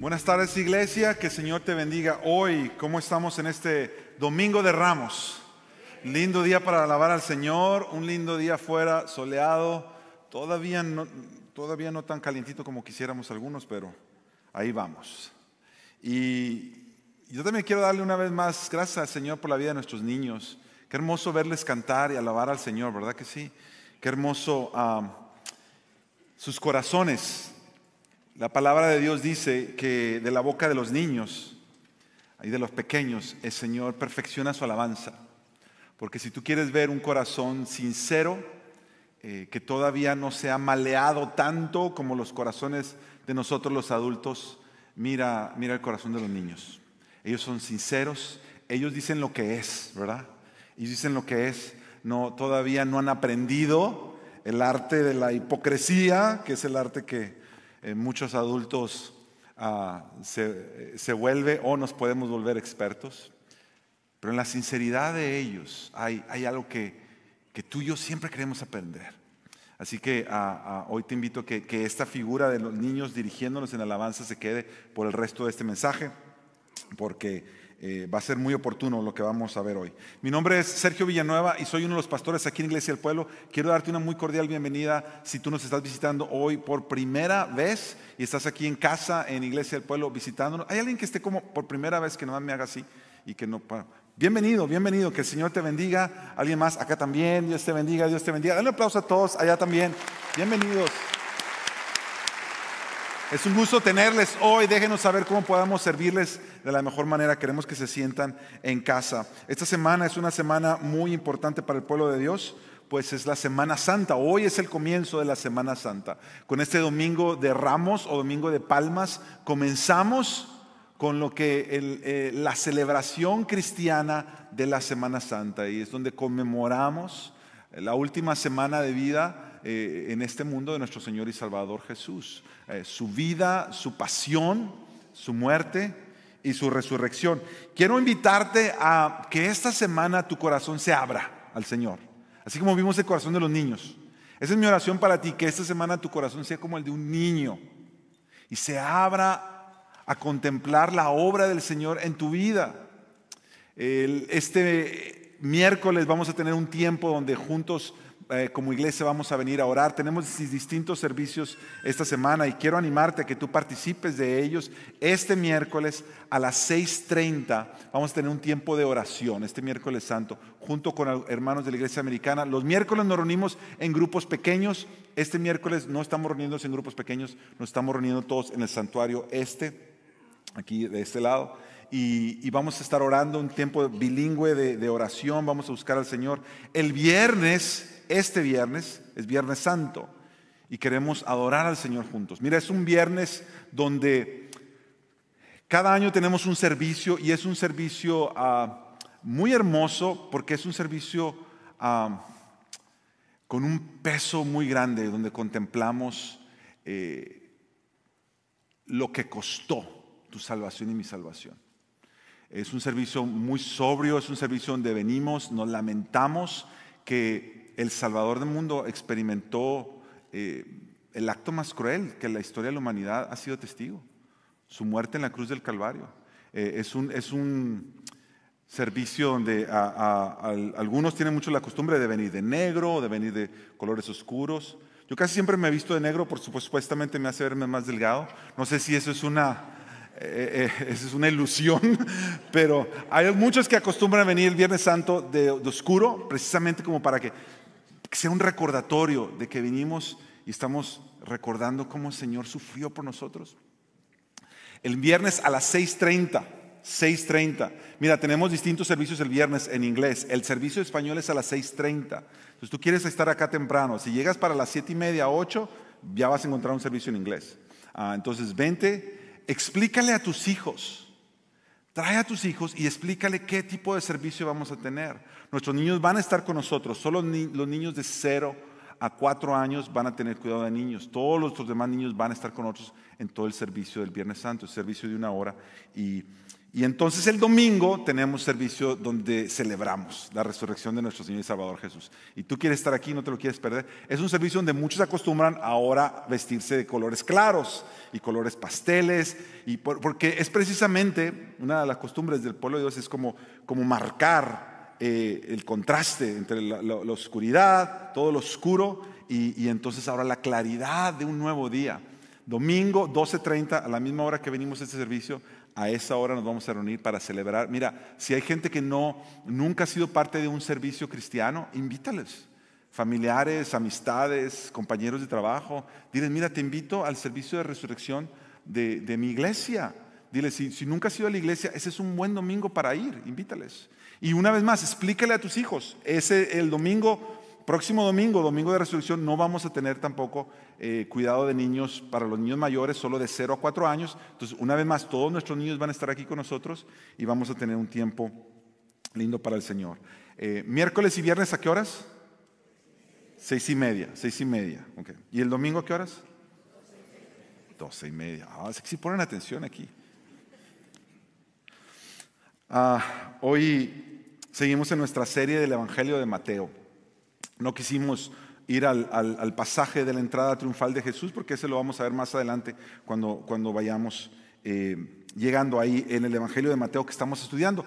Buenas tardes iglesia, que el Señor te bendiga hoy. ¿Cómo estamos en este domingo de Ramos? Lindo día para alabar al Señor, un lindo día afuera, soleado, todavía no, todavía no tan calientito como quisiéramos algunos, pero ahí vamos. Y yo también quiero darle una vez más gracias al Señor por la vida de nuestros niños. Qué hermoso verles cantar y alabar al Señor, ¿verdad que sí? Qué hermoso ah, sus corazones la palabra de Dios dice que de la boca de los niños y de los pequeños el Señor perfecciona su alabanza. Porque si tú quieres ver un corazón sincero, eh, que todavía no se ha maleado tanto como los corazones de nosotros los adultos, mira, mira el corazón de los niños. Ellos son sinceros, ellos dicen lo que es, ¿verdad? Ellos dicen lo que es. No, todavía no han aprendido el arte de la hipocresía, que es el arte que, muchos adultos ah, se, vuelve o nos podemos volver expertos, pero en la sinceridad de ellos hay, hay algo que, que, tú y yo siempre queremos aprender. Así que ah, ah, hoy te invito a que, que esta figura de los niños dirigiéndonos en alabanza se quede por el resto de este mensaje, porque eh, va a ser muy oportuno lo que vamos a ver hoy. Mi nombre es Sergio Villanueva y soy uno de los pastores aquí en Iglesia del Pueblo. Quiero darte una muy cordial bienvenida si tú nos estás visitando hoy por primera vez y estás aquí en casa en Iglesia del Pueblo visitándonos. ¿Hay alguien que esté como por primera vez que no me haga así y que no... Bienvenido, bienvenido, que el Señor te bendiga. Alguien más acá también, Dios te bendiga, Dios te bendiga. Dale un aplauso a todos allá también. Bienvenidos. Es un gusto tenerles hoy. Déjenos saber cómo podamos servirles de la mejor manera. Queremos que se sientan en casa. Esta semana es una semana muy importante para el pueblo de Dios, pues es la Semana Santa. Hoy es el comienzo de la Semana Santa. Con este domingo de Ramos o domingo de Palmas comenzamos con lo que eh, la celebración cristiana de la Semana Santa y es donde conmemoramos la última semana de vida eh, en este mundo de nuestro Señor y Salvador Jesús. Eh, su vida, su pasión, su muerte y su resurrección. Quiero invitarte a que esta semana tu corazón se abra al Señor, así como vimos el corazón de los niños. Esa es mi oración para ti, que esta semana tu corazón sea como el de un niño y se abra a contemplar la obra del Señor en tu vida. este miércoles vamos a tener un tiempo donde juntos eh, como iglesia vamos a venir a orar. Tenemos distintos servicios esta semana y quiero animarte a que tú participes de ellos. Este miércoles a las 6.30 vamos a tener un tiempo de oración, este miércoles santo, junto con hermanos de la iglesia americana. Los miércoles nos reunimos en grupos pequeños. Este miércoles no estamos reuniéndonos en grupos pequeños, nos estamos reuniendo todos en el santuario este, aquí de este lado. Y, vamos a estar orando un tiempo bilingüe de, de, oración, vamos a buscar al Señor. El viernes este viernes es Viernes Santo y queremos adorar al Señor juntos. Mira, es un viernes donde cada año tenemos un servicio y es un servicio ah, muy hermoso porque es un servicio ah, con un peso muy grande donde contemplamos eh, lo que costó tu salvación y mi salvación. Es un servicio muy sobrio, es un servicio donde venimos, nos lamentamos que el Salvador del mundo experimentó eh, el acto más cruel que la historia de la humanidad ha sido testigo, su muerte en la cruz del Calvario. Eh, es, un, es, un, servicio donde algunos tienen mucho la costumbre de venir de negro, de venir de colores oscuros. Yo casi siempre me he visto de negro, por supuestamente me hace verme más delgado. No sé si eso es una, eh, es una ilusión, pero hay muchos que acostumbran venir el Viernes Santo de, oscuro, precisamente como para que que sea un recordatorio de que vinimos y estamos recordando cómo el Señor sufrió por nosotros. El viernes a las 6.30, 6.30. Mira, tenemos distintos servicios el viernes en inglés. El servicio español es a las 6.30. Entonces tú quieres estar acá temprano. Si llegas para las 7 y media, 8, ya vas a encontrar un servicio en inglés. Ah, entonces vente, explícale a tus hijos. Trae a tus hijos y explícale qué tipo de servicio vamos a tener. Nuestros niños van a estar con nosotros. Solo los niños de 0 a 4 años van a tener cuidado de niños. Todos los demás niños van a estar con nosotros en todo el servicio del Viernes Santo, el servicio de una hora. Y, entonces el domingo tenemos servicio donde celebramos la resurrección de nuestro Señor y Salvador Jesús. Y tú quieres estar aquí, no te lo quieres perder. Es un servicio donde muchos acostumbran ahora vestirse de colores claros y colores pasteles, y porque es precisamente una de las costumbres del pueblo de Dios, es como marcar eh, el contraste entre la, oscuridad, todo lo oscuro, y, y entonces ahora la claridad de un nuevo día. Domingo 12.30, a la misma hora que venimos a este servicio, a esa hora nos vamos a reunir para celebrar. Mira, si hay gente que no, nunca ha sido parte de un servicio cristiano, invítales. Familiares, amistades, compañeros de trabajo. Diles, mira, te invito al servicio de resurrección de, mi iglesia. Diles, si, nunca has ido a la iglesia, ese es un buen domingo para ir, invítales. Y una vez más, explícale a tus hijos, ese el domingo Próximo domingo, domingo de resurrección, no vamos a tener tampoco eh, cuidado de niños para los niños mayores, solo de 0 a 4 años. Entonces, una vez más, todos nuestros niños van a estar aquí con nosotros y vamos a tener un tiempo lindo para el Señor. Eh, miércoles y viernes, ¿a qué horas? Seis y media, seis y media. ¿Y el domingo a qué horas? Doce y media. Ah, si ponen atención aquí. Ah, hoy seguimos en nuestra serie del Evangelio de Mateo. No quisimos ir al, pasaje de la entrada triunfal de Jesús, porque ese lo vamos a ver más adelante cuando, cuando vayamos eh, llegando ahí en el Evangelio de Mateo que estamos estudiando.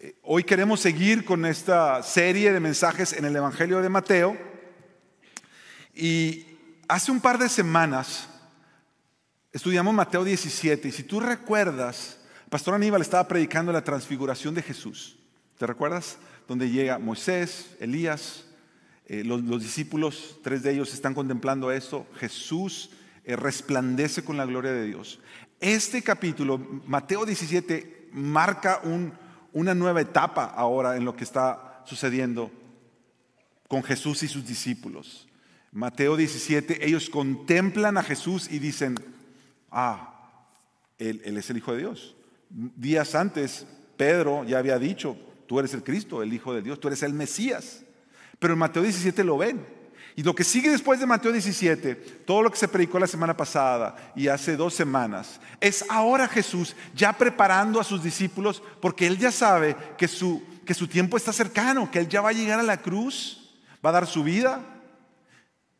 Eh, hoy queremos seguir con esta serie de mensajes en el Evangelio de Mateo. Y hace un par de semanas estudiamos Mateo 17. Y si tú recuerdas, Pastor Aníbal estaba predicando la transfiguración de Jesús. ¿Te recuerdas? Donde llega Moisés, Elías, eh, los, discípulos, tres de ellos están contemplando esto. Jesús eh, resplandece con la gloria de Dios. Este capítulo, Mateo 17, marca una nueva etapa ahora en lo que está sucediendo con Jesús y sus discípulos. Mateo 17, ellos contemplan a Jesús y dicen, ah, él, él, es el Hijo de Dios. Días antes, Pedro ya había dicho, tú eres el Cristo, el Hijo de Dios, tú eres el Mesías. Pero en Mateo 17 lo ven. Y lo que sigue después de Mateo 17, todo lo que se predicó la semana pasada y hace dos semanas, es ahora Jesús ya preparando a sus discípulos porque Él ya sabe que su, que su tiempo está cercano, que Él ya va a llegar a la cruz, va a dar su vida,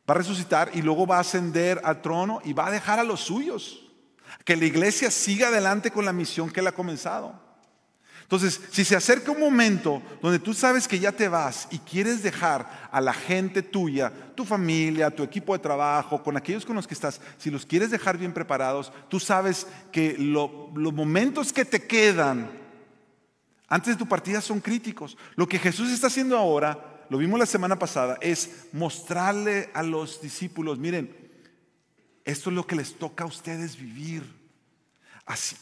va a resucitar y luego va a ascender al trono y va a dejar a los suyos. Que la iglesia siga adelante con la misión que Él ha comenzado. Entonces, si se acerca un momento donde tú sabes que ya te vas y quieres dejar a la gente tuya, tu familia, tu equipo de trabajo, con aquellos con los que estás, si los quieres dejar bien preparados, tú sabes que los momentos que te quedan antes de tu partida son críticos. Lo que Jesús está haciendo ahora, lo vimos la semana pasada, es mostrarle a los discípulos, miren, esto es lo que les toca a ustedes vivir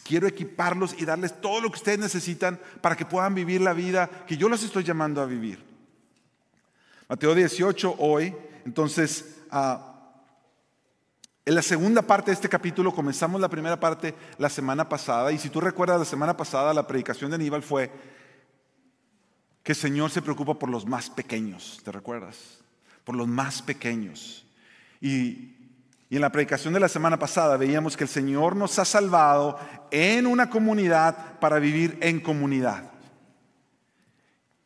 quiero equiparlos y darles todo lo que ustedes necesitan para que puedan vivir la vida que yo los estoy llamando a vivir. Mateo 18 hoy, entonces, ah, en la segunda parte de este capítulo comenzamos la primera parte la semana pasada y si tú recuerdas la semana pasada la predicación de Aníbal fue que el Señor se preocupa por los más pequeños, ¿te recuerdas? Por los más pequeños. Y y en la predicación de la semana pasada veíamos que el Señor nos ha salvado en una comunidad para vivir en comunidad.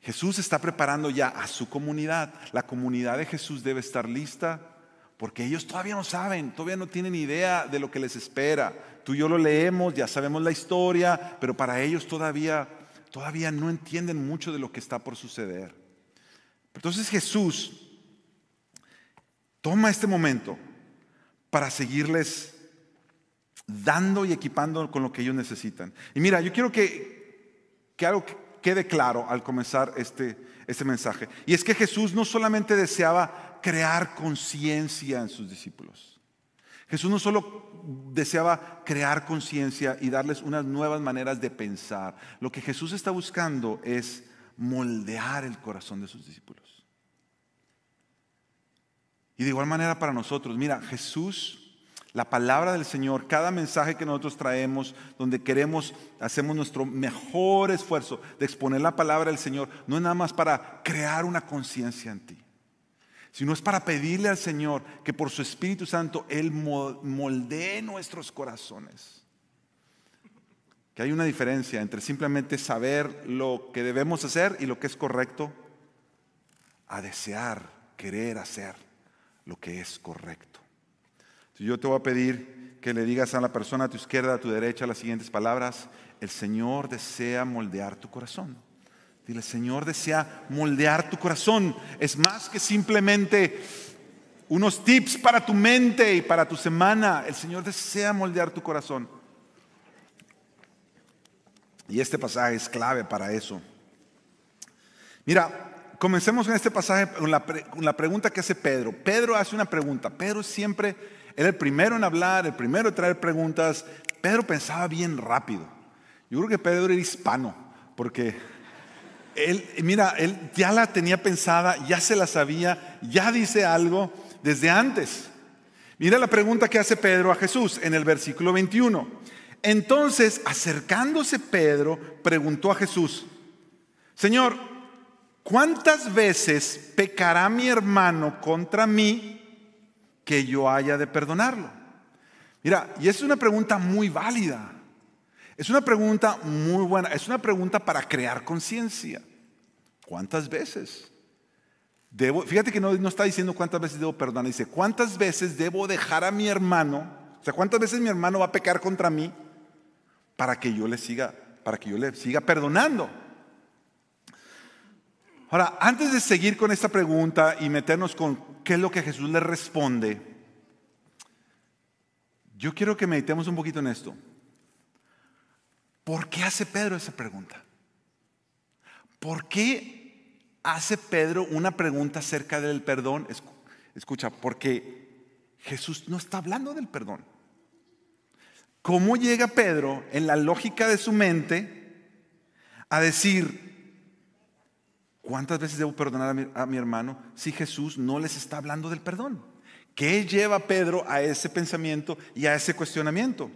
Jesús está preparando ya a su comunidad. La comunidad de Jesús debe estar lista porque ellos todavía no saben, todavía no tienen idea de lo que les espera. Tú y yo lo leemos, ya sabemos la historia, pero para ellos todavía todavía no entienden mucho de lo que está por suceder. Entonces Jesús toma este momento para seguirles dando y equipando con lo que ellos necesitan. Y mira, yo quiero que, que algo quede claro al comenzar este, este mensaje. Y es que Jesús no solamente deseaba crear conciencia en sus discípulos. Jesús no solo deseaba crear conciencia y darles unas nuevas maneras de pensar. Lo que Jesús está buscando es moldear el corazón de sus discípulos. Y de igual manera para nosotros, mira, Jesús, la palabra del Señor, cada mensaje que nosotros traemos, donde queremos, hacemos nuestro mejor esfuerzo de exponer la palabra del Señor, no es nada más para crear una conciencia en ti, sino es para pedirle al Señor que por su Espíritu Santo Él moldee nuestros corazones. que hay una diferencia entre simplemente saber lo que debemos hacer y lo que es correcto, a desear, querer hacer lo que es correcto. yo te voy a pedir que le digas a la persona a tu izquierda, a tu derecha, las siguientes palabras. El Señor desea moldear tu corazón. Dile, el Señor desea moldear tu corazón. Es más que simplemente unos tips para tu mente y para tu semana. El Señor desea moldear tu corazón. Y este pasaje es clave para eso. Mira, comencemos en este pasaje con la, pregunta que hace Pedro. Pedro hace una pregunta. Pedro siempre era el primero en hablar, el primero en traer preguntas. Pedro pensaba bien rápido. Yo creo que Pedro era hispano, porque él, mira, él ya la tenía pensada, ya se la sabía, ya dice algo desde antes. Mira la pregunta que hace Pedro a Jesús en el versículo 21. Entonces, acercándose Pedro, preguntó a Jesús, Señor, ¿cuántas veces pecará mi hermano contra mí que yo haya de perdonarlo? Mira, y es una pregunta muy válida. Es una pregunta muy buena. Es una pregunta para crear conciencia. ¿Cuántas veces? Debo, fíjate que no, no, está diciendo cuántas veces debo perdonar, dice cuántas veces debo dejar a mi hermano, o sea, cuántas veces mi hermano va a pecar contra mí para que yo le siga, para que yo le siga perdonando. Ahora, antes de seguir con esta pregunta y meternos con qué es lo que Jesús le responde, yo quiero que meditemos un poquito en esto. ¿Por qué hace Pedro esa pregunta? ¿Por qué hace Pedro una pregunta acerca del perdón? Escucha, porque Jesús no está hablando del perdón. ¿Cómo llega Pedro en la lógica de su mente a decir, ¿cuántas veces debo perdonar a mi, hermano si Jesús no les está hablando del perdón? ¿Qué lleva a Pedro a ese pensamiento y a ese cuestionamiento?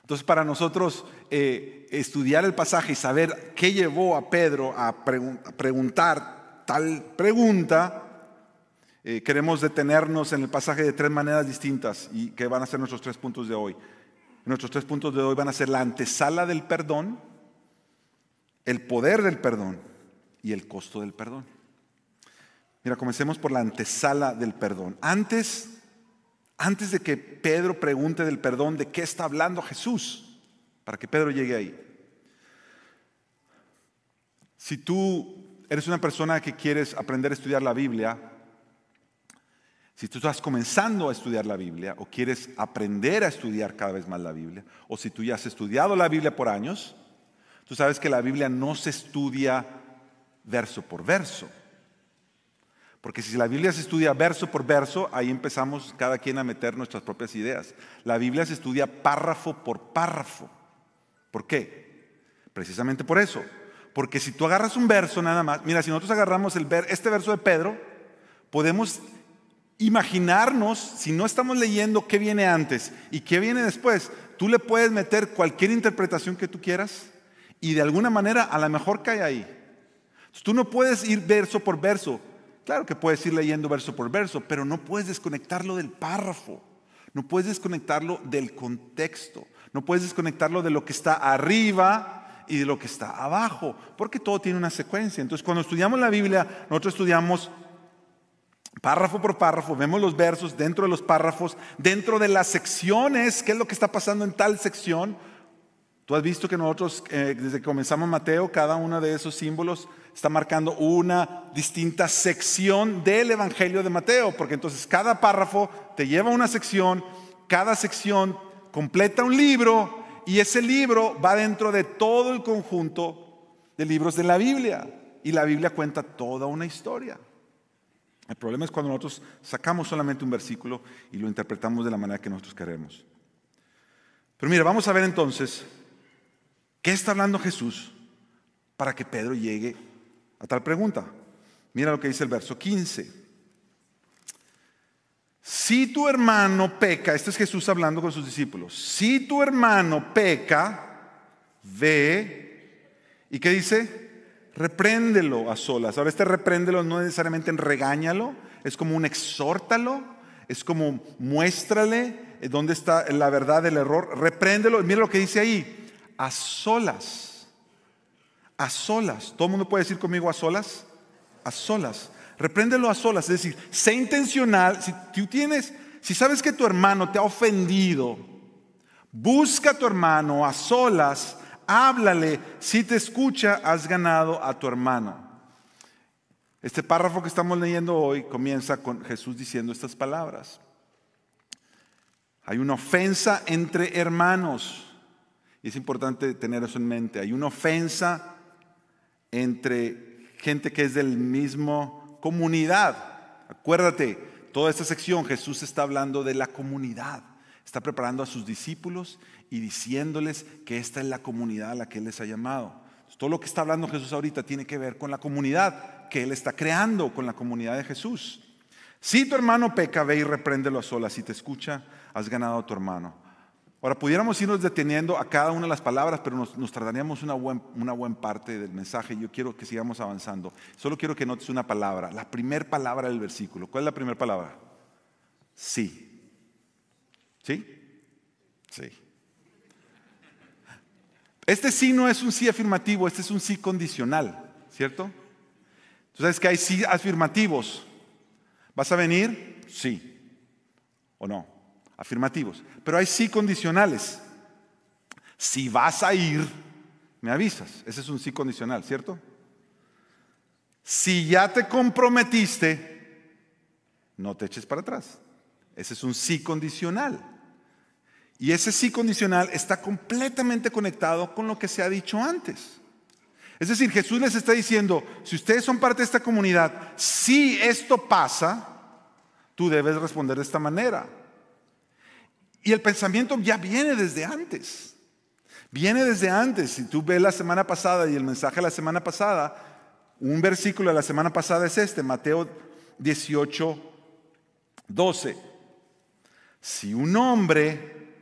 Entonces, para nosotros eh, estudiar el pasaje y saber qué llevó a Pedro a, preguntar tal pregunta, eh, queremos detenernos en el pasaje de tres maneras distintas y que van a ser nuestros tres puntos de hoy. Nuestros tres puntos de hoy van a ser la antesala del perdón, el poder del perdón y el costo del perdón. Mira, comencemos por la antesala del perdón. Antes, antes de que Pedro pregunte del perdón, ¿de qué está hablando Jesús? Para que Pedro llegue ahí. Si tú eres una persona que quieres aprender a estudiar la Biblia, si tú estás comenzando a estudiar la Biblia o quieres aprender a estudiar cada vez más la Biblia, o si tú ya has estudiado la Biblia por años, tú sabes que la Biblia no se estudia verso por verso. Porque si la Biblia se estudia verso por verso, ahí empezamos cada quien a meter nuestras propias ideas. La Biblia se estudia párrafo por párrafo. ¿Por qué? Precisamente por eso. Porque si tú agarras un verso nada más, mira, si nosotros agarramos el ver, este verso de Pedro, podemos imaginarnos, si no estamos leyendo qué viene antes y qué viene después, tú le puedes meter cualquier interpretación que tú quieras y de alguna manera a lo mejor cae ahí. Tú no puedes ir verso por verso. Claro que puedes ir leyendo verso por verso, pero no puedes desconectarlo del párrafo. No puedes desconectarlo del contexto. No puedes desconectarlo de lo que está arriba y de lo que está abajo, porque todo tiene una secuencia. Entonces, cuando estudiamos la Biblia, nosotros estudiamos Párrafo por párrafo, vemos los versos dentro de los párrafos, dentro de las secciones, qué es lo que está pasando en tal sección. Tú has visto que nosotros, eh, desde que comenzamos Mateo, cada uno de esos símbolos está marcando una distinta sección del Evangelio de Mateo, porque entonces cada párrafo te lleva a una sección, cada sección completa un libro y ese libro va dentro de todo el conjunto de libros de la Biblia. Y la Biblia cuenta toda una historia. El problema es cuando nosotros sacamos solamente un versículo y lo interpretamos de la manera que nosotros queremos. Pero mira, vamos a ver entonces qué está hablando Jesús para que Pedro llegue a tal pregunta. Mira lo que dice el verso 15. Si tu hermano peca, este es Jesús hablando con sus discípulos, si tu hermano peca, ve, ¿y qué dice? repréndelo a solas. Ahora, este repréndelo no necesariamente en regáñalo, es como un exhórtalo, es como muéstrale dónde está la verdad del error, repréndelo. Mira lo que dice ahí, A solas. A solas. ¿Todo el mundo puede decir conmigo a solas? A solas. Repréndelo a solas. Es decir, sé intencional. Si tú tienes, si sabes que tu hermano te ha ofendido, busca a tu hermano a solas, háblale. Si te escucha, has ganado a tu hermano. Este párrafo que estamos leyendo hoy comienza con Jesús diciendo estas palabras. Hay una ofensa entre hermanos. Y es importante tener eso en mente. Hay una ofensa entre gente que es del mismo comunidad. Acuérdate, toda esta sección Jesús está hablando de la comunidad. Está preparando a sus discípulos y diciéndoles que esta es la comunidad a la que Él les ha llamado. Todo lo que está hablando Jesús ahorita tiene que ver con la comunidad que Él está creando, con la comunidad de Jesús. Si tu hermano peca, ve y repréndelo a solas. Si te escucha, has ganado a tu hermano. Ahora, pudiéramos irnos deteniendo a cada una de las palabras, pero nos, tardaríamos una, una buena parte del mensaje. Yo quiero que sigamos avanzando. Solo quiero que notes una palabra, la primera palabra del versículo. ¿Cuál es la primera palabra? Sí. ¿Sí? Sí. Este sí no es un sí afirmativo, este es un sí condicional, ¿cierto? Tú sabes que hay sí afirmativos. ¿Vas a venir? Sí. ¿O no? Afirmativos, pero hay sí condicionales. Si vas a ir, me avisas. Ese es un sí condicional, ¿cierto? Si ya te comprometiste, no te eches para atrás. Ese es un sí condicional. Y ese sí condicional está completamente conectado con lo que se ha dicho antes. Es decir, Jesús les está diciendo, si ustedes son parte de esta comunidad, si esto pasa, tú debes responder de esta manera. Y el pensamiento ya viene desde antes. Viene desde antes. Si tú ves la semana pasada y el mensaje de la semana pasada, un versículo de la semana pasada es este, Mateo 18, 12. Si un hombre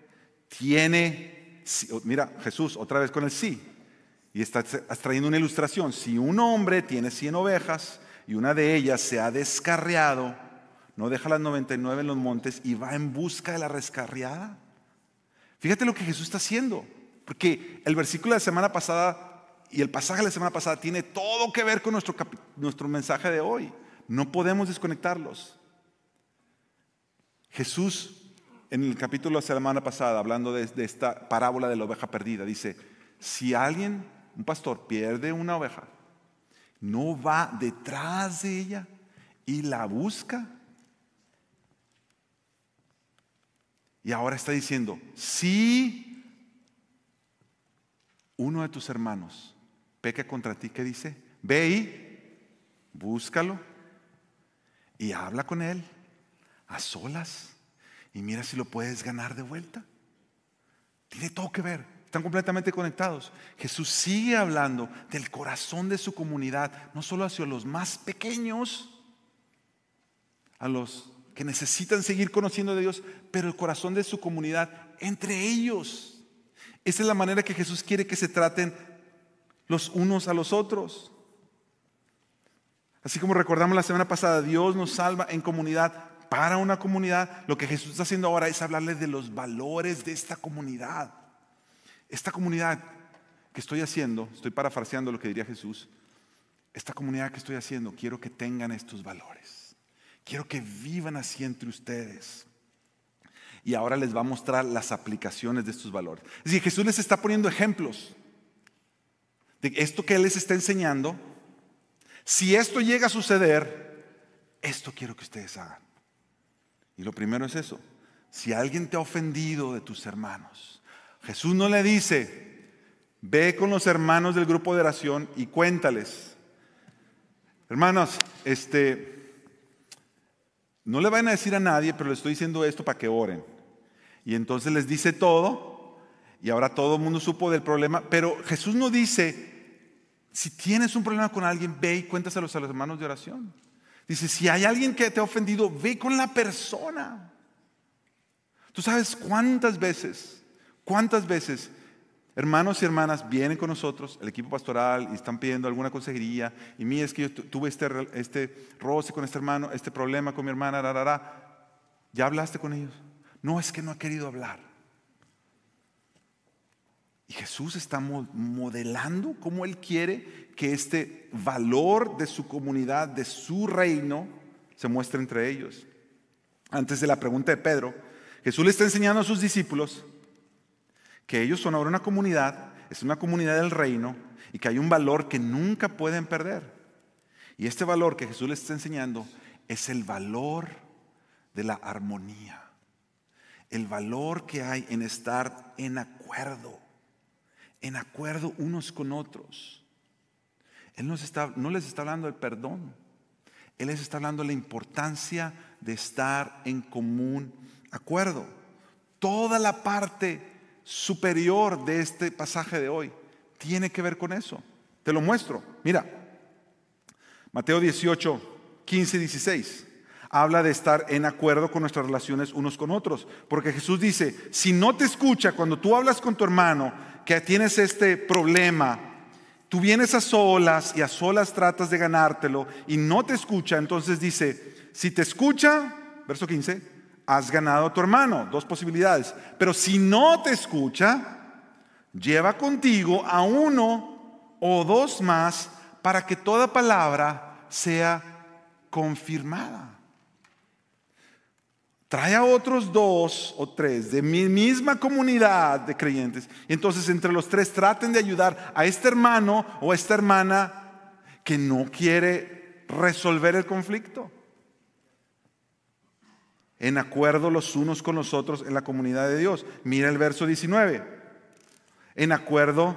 tiene, mira Jesús otra vez con el sí, y está trayendo una ilustración, si un hombre tiene 100 ovejas y una de ellas se ha descarriado, no deja las 99 en los montes y va en busca de la rescarriada. Fíjate lo que Jesús está haciendo, porque el versículo de la semana pasada y el pasaje de la semana pasada tiene todo que ver con nuestro, nuestro mensaje de hoy. No podemos desconectarlos. Jesús en el capítulo de la semana pasada, hablando de, de esta parábola de la oveja perdida, dice, si alguien, un pastor, pierde una oveja, no va detrás de ella y la busca Y ahora está diciendo, si uno de tus hermanos peca contra ti, ¿qué dice? Ve y búscalo y habla con él a solas y mira si lo puedes ganar de vuelta. Tiene todo que ver, están completamente conectados. Jesús sigue hablando del corazón de su comunidad, no solo hacia los más pequeños, a los que necesitan seguir conociendo de Dios, pero el corazón de su comunidad entre ellos. Esa es la manera que Jesús quiere que se traten los unos a los otros. Así como recordamos la semana pasada, Dios nos salva en comunidad para una comunidad. Lo que Jesús está haciendo ahora es hablarles de los valores de esta comunidad. Esta comunidad que estoy haciendo, estoy parafraseando lo que diría Jesús, esta comunidad que estoy haciendo, quiero que tengan estos valores. Quiero que vivan así entre ustedes. Y ahora les va a mostrar las aplicaciones de estos valores. Es decir, Jesús les está poniendo ejemplos de esto que Él les está enseñando. Si esto llega a suceder, esto quiero que ustedes hagan. Y lo primero es eso. Si alguien te ha ofendido de tus hermanos, Jesús no le dice, ve con los hermanos del grupo de oración y cuéntales. Hermanos, este, no le van a decir a nadie, pero le estoy diciendo esto para que oren. Y entonces les dice todo, y ahora todo el mundo supo del problema, pero Jesús no dice, si tienes un problema con alguien, ve y cuéntaselos a los hermanos de oración. Dice, si hay alguien que te ha ofendido, ve con la persona. Tú sabes cuántas veces, cuántas veces Hermanos y hermanas vienen con nosotros, el equipo pastoral, y están pidiendo alguna consejería. Y mí es que yo tuve este, este roce con este hermano, este problema con mi hermana, rarara. ¿Ya hablaste con ellos? No, es que no ha querido hablar. Y Jesús está modelando cómo Él quiere que este valor de su comunidad, de su reino, se muestre entre ellos. Antes de la pregunta de Pedro, Jesús le está enseñando a sus discípulos que ellos son ahora una comunidad, es una comunidad del reino y que hay un valor que nunca pueden perder. Y este valor que Jesús les está enseñando es el valor de la armonía, el valor que hay en estar en acuerdo en acuerdo unos con otros. Él no, está, no les está hablando del perdón. Él les está hablando de la importancia de estar en común acuerdo. Toda la parte superior de este pasaje de hoy tiene que ver con eso. Te lo muestro. Mira, Mateo 18, 15 y 16 habla de estar en acuerdo con nuestras relaciones unos con otros. Porque Jesús dice, si no te escucha cuando tú hablas con tu hermano que tienes este problema, tú vienes a solas y a solas tratas de ganártelo y no te escucha, entonces dice, si te escucha, verso 15, has ganado a tu hermano, dos posibilidades. Pero si no te escucha, lleva contigo a uno o dos más para que toda palabra sea confirmada. Trae a otros dos o tres de mi misma comunidad de creyentes. Entonces entre los tres traten de ayudar a este hermano o a esta hermana que no quiere resolver el conflicto. En acuerdo los unos con los otros en la comunidad de Dios. Mira el verso 19. En acuerdo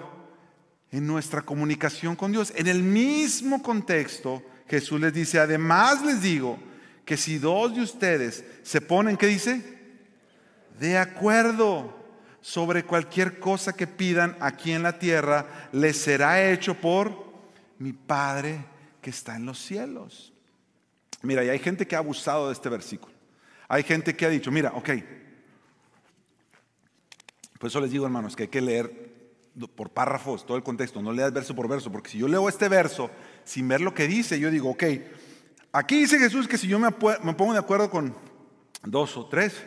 en nuestra comunicación con Dios. En el mismo contexto, Jesús les dice, además les digo, que si dos de ustedes se ponen, ¿qué dice? De acuerdo sobre cualquier cosa que pidan aquí en la tierra, les será hecho por mi Padre que está en los cielos. Mira, y hay gente que ha abusado de este versículo. Hay gente que ha dicho, mira, ok, por eso les digo, hermanos, que hay que leer por párrafos todo el contexto, no leas verso por verso, porque si yo leo este verso sin ver lo que dice, yo digo, ok, Aquí dice Jesús que si yo me, pongo de acuerdo con dos o tres,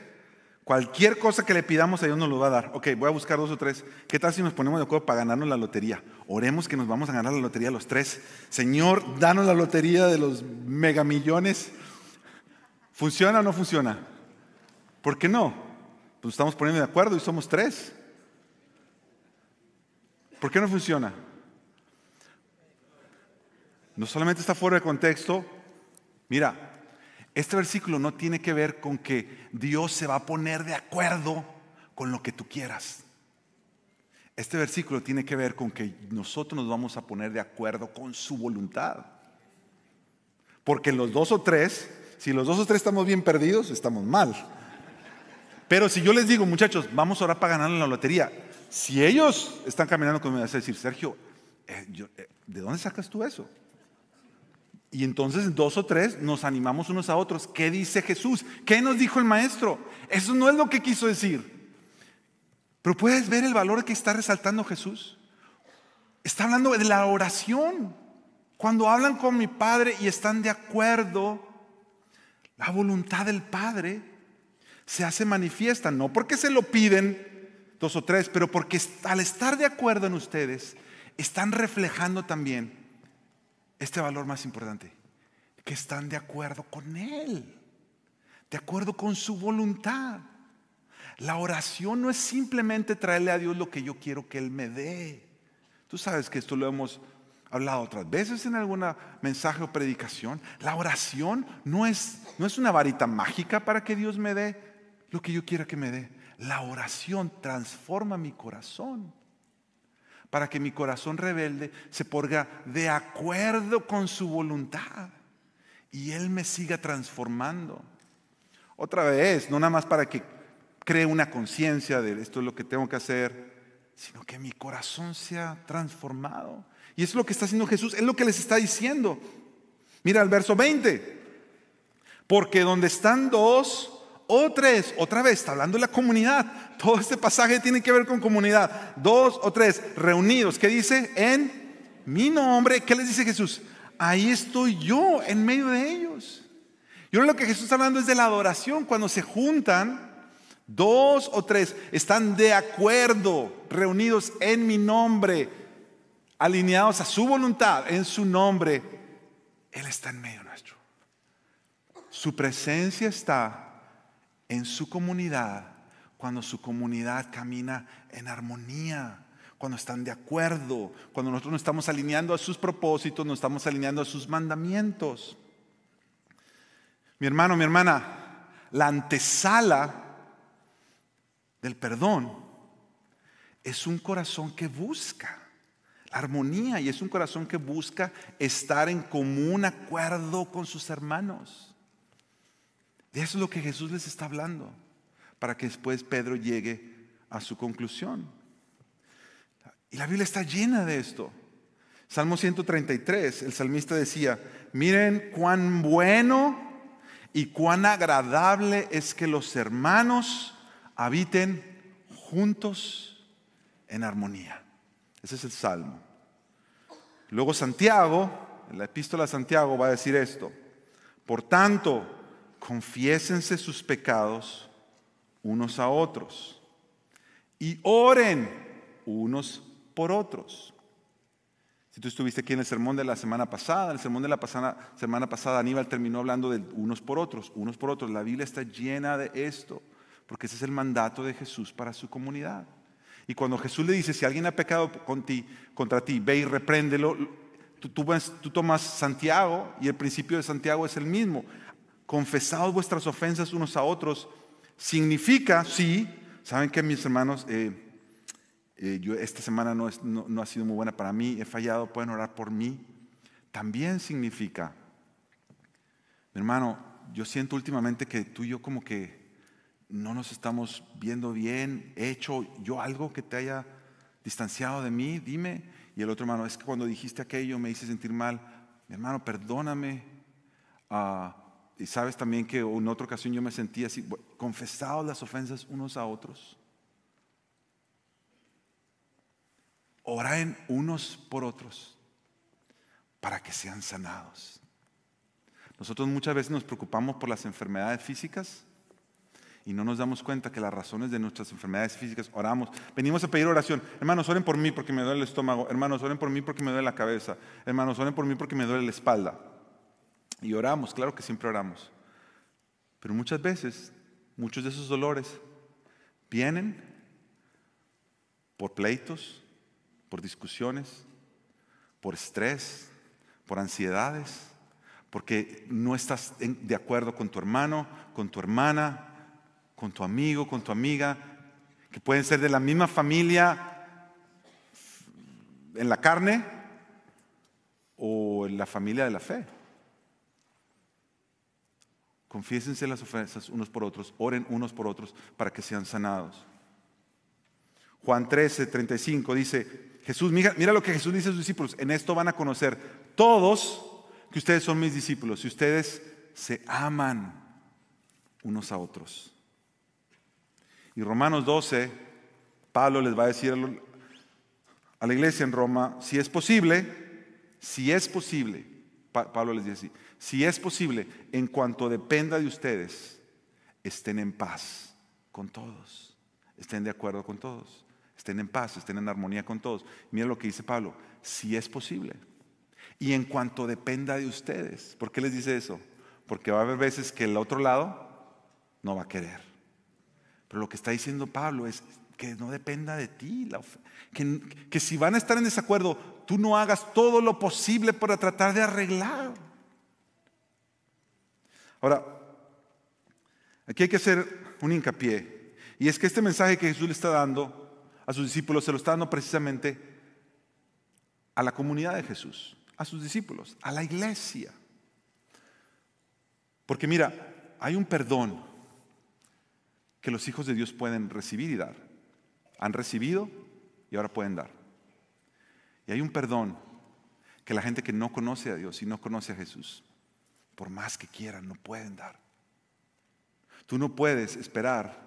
cualquier cosa que le pidamos a Dios nos lo va a dar. Ok, voy a buscar dos o tres. ¿Qué tal si nos ponemos de acuerdo para ganarnos la lotería? Oremos que nos vamos a ganar la lotería los tres. Señor, danos la lotería de los megamillones. ¿Funciona o no funciona? ¿Por qué no? Pues estamos poniendo de acuerdo y somos tres. ¿Por qué no funciona? No solamente está fuera de contexto, Mira, este versículo no tiene que ver con que Dios se va a poner de acuerdo con lo que tú quieras. Este versículo tiene que ver con que nosotros nos vamos a poner de acuerdo con su voluntad. Porque los dos o tres, si los dos o tres estamos bien perdidos, estamos mal. Pero si yo les digo, muchachos, vamos a orar para ganar la lotería, si ellos están caminando conmigo, a decir, Sergio, eh, eh, ¿de dónde sacas tú eso? Y entonces dos o tres nos animamos unos a otros. ¿Qué dice Jesús? ¿Qué nos dijo el maestro? Eso no es lo que quiso decir. Pero puedes ver el valor que está resaltando Jesús. Está hablando de la oración. Cuando hablan con mi Padre y están de acuerdo, la voluntad del Padre se hace manifiesta. No porque se lo piden dos o tres, pero porque al estar de acuerdo en ustedes, están reflejando también este valor más importante, que están de acuerdo con Él, de acuerdo con su voluntad. La oración no es simplemente traerle a Dios lo que yo quiero que Él me dé. Tú sabes que esto lo hemos hablado otras veces en alguna mensaje o predicación. La oración no es, no es una varita mágica para que Dios me dé lo que yo quiera que me dé. La oración transforma mi corazón para que mi corazón rebelde se ponga de acuerdo con su voluntad y Él me siga transformando. Otra vez, no nada más para que cree una conciencia de esto es lo que tengo que hacer, sino que mi corazón sea transformado. Y eso es lo que está haciendo Jesús, es lo que les está diciendo. Mira el verso 20. Porque donde están dos o tres, otra vez, está hablando de la comunidad. Todo este pasaje tiene que ver con comunidad. Dos o tres reunidos. ¿Qué dice? En mi nombre. ¿Qué les dice Jesús? Ahí estoy yo en medio de ellos. Y ahora lo que Jesús está hablando es de la adoración. Cuando se juntan dos o tres están de acuerdo, reunidos en mi nombre, alineados a su voluntad, en su nombre, Él está en medio nuestro. Su presencia está en su comunidad cuando su comunidad camina en armonía cuando están de acuerdo, cuando nosotros nos estamos alineando a sus propósitos, nos estamos alineando a sus mandamientos. Mi hermano, mi hermana, la antesala del perdón es un corazón que busca armonía y es un corazón que busca estar en común acuerdo con sus hermanos. De eso es lo que Jesús les está hablando, para que después Pedro llegue a su conclusión. Y la Biblia está llena de esto. Salmo 133, el salmista decía, miren cuán bueno y cuán agradable es que los hermanos habiten juntos en armonía. Ese es el salmo. Luego Santiago, en la epístola de Santiago va a decir esto. Por tanto, confiésense sus pecados unos a otros y oren unos por otros. Si tú estuviste aquí en el sermón de la semana pasada, en el sermón de la semana pasada Aníbal terminó hablando de unos por otros, unos por otros. La Biblia está llena de esto, porque ese es el mandato de Jesús para su comunidad. Y cuando Jesús le dice, si alguien ha pecado contra ti, ve y repréndelo, tú, tú tomas Santiago y el principio de Santiago es el mismo. Confesaos vuestras ofensas unos a otros. Significa, sí, saben que mis hermanos, eh, eh, yo, esta semana no, no, ha sido muy buena para mí, he fallado, pueden orar por mí. También significa, hermano, yo siento últimamente que tú y yo como que no nos estamos viendo bien, he hecho yo algo que te haya distanciado de mí, dime. Y el otro hermano, es que cuando dijiste aquello me hice sentir mal. Mi hermano, perdóname. Ah, y sabes también que en otra ocasión yo me sentí así, confesados las ofensas unos a otros. Oren unos por otros para que sean sanados. Nosotros muchas veces nos preocupamos por las enfermedades físicas y no nos damos cuenta que las razones de nuestras enfermedades físicas, oramos, venimos a pedir oración. Hermanos, oren por mí porque me duele el estómago. Hermanos, oren por mí porque me duele la cabeza. Hermanos, oren por mí porque me duele la espalda. Y oramos, claro que siempre oramos. Pero muchas veces, muchos de esos dolores vienen por pleitos, por discusiones, por estrés, por ansiedades, porque no estás de acuerdo con tu hermano, con tu hermana, con tu amigo, con tu amiga, que pueden ser de la misma familia en la carne o en la familia de la fe. Confiésense las ofensas unos por otros, oren unos por otros para que sean sanados. Juan 13, 35 dice, Jesús, mira, mira lo que Jesús dice a sus discípulos. En esto van a conocer todos que ustedes son mis discípulos, si ustedes se aman unos a otros. Y Romanos 12, Pablo les va a decir a la iglesia en Roma, si es posible, si es posible, Pablo les dice así, si es posible, en cuanto dependa de ustedes, estén en paz con todos, estén de acuerdo con todos estén en paz, estén en armonía con todos. Mira lo que dice Pablo, si es posible. Y en cuanto dependa de ustedes, ¿por qué les dice eso? Porque va a haber veces que el otro lado no va a querer. Pero lo que está diciendo Pablo es que no dependa de ti, que, que si van a estar en desacuerdo, tú no hagas todo lo posible para tratar de arreglar. Ahora, aquí hay que hacer un hincapié. Y es que este mensaje que Jesús le está dando a sus discípulos, se lo está dando precisamente a la comunidad de Jesús, a sus discípulos, a la iglesia. Porque mira, hay un perdón que los hijos de Dios pueden recibir y dar. Han recibido y ahora pueden dar. Y hay un perdón que la gente que no conoce a Dios y no conoce a Jesús, por más que quieran, no pueden dar. Tú no puedes esperar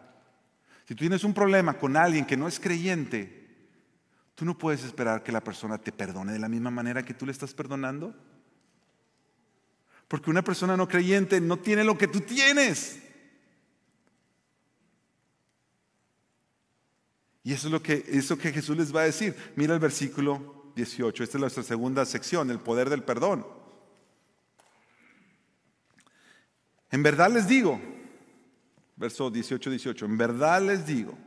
si tú tienes un problema con alguien que no es creyente, tú no puedes esperar que la persona te perdone de la misma manera que tú le estás perdonando. Porque una persona no creyente no tiene lo que tú tienes. Y eso es lo que, eso que Jesús les va a decir. Mira el versículo 18. Esta es nuestra segunda sección, el poder del perdón. En verdad les digo, verso 18, 18, en verdad les digo.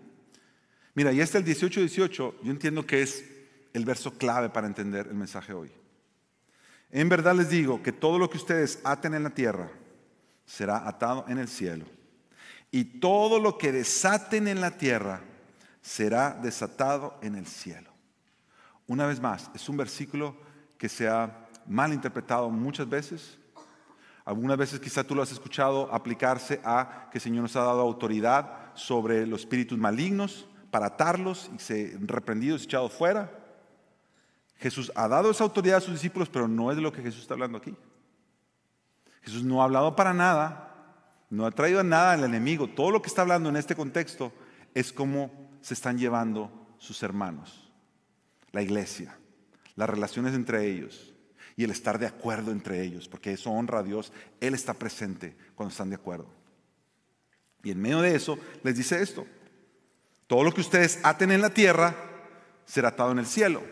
Mira, y este el 18, 18, yo entiendo que es el verso clave para entender el mensaje hoy. En verdad les digo que todo lo que ustedes aten en la tierra será atado en el cielo. Y todo lo que desaten en la tierra será desatado en el cielo. Una vez más, es un versículo que se ha mal interpretado muchas veces. Algunas veces quizá tú lo has escuchado aplicarse a que el Señor nos ha dado autoridad sobre los espíritus malignos para atarlos y ser reprendidos y echados fuera. Jesús ha dado esa autoridad a sus discípulos, pero no es de lo que Jesús está hablando aquí. Jesús no ha hablado para nada, no ha traído nada al enemigo. Todo lo que está hablando en este contexto es cómo se están llevando sus hermanos, la iglesia, las relaciones entre ellos y el estar de acuerdo entre ellos, porque eso honra a Dios. Él está presente cuando están de acuerdo. Y en medio de eso les dice esto, todo lo que ustedes aten en la tierra será atado en el cielo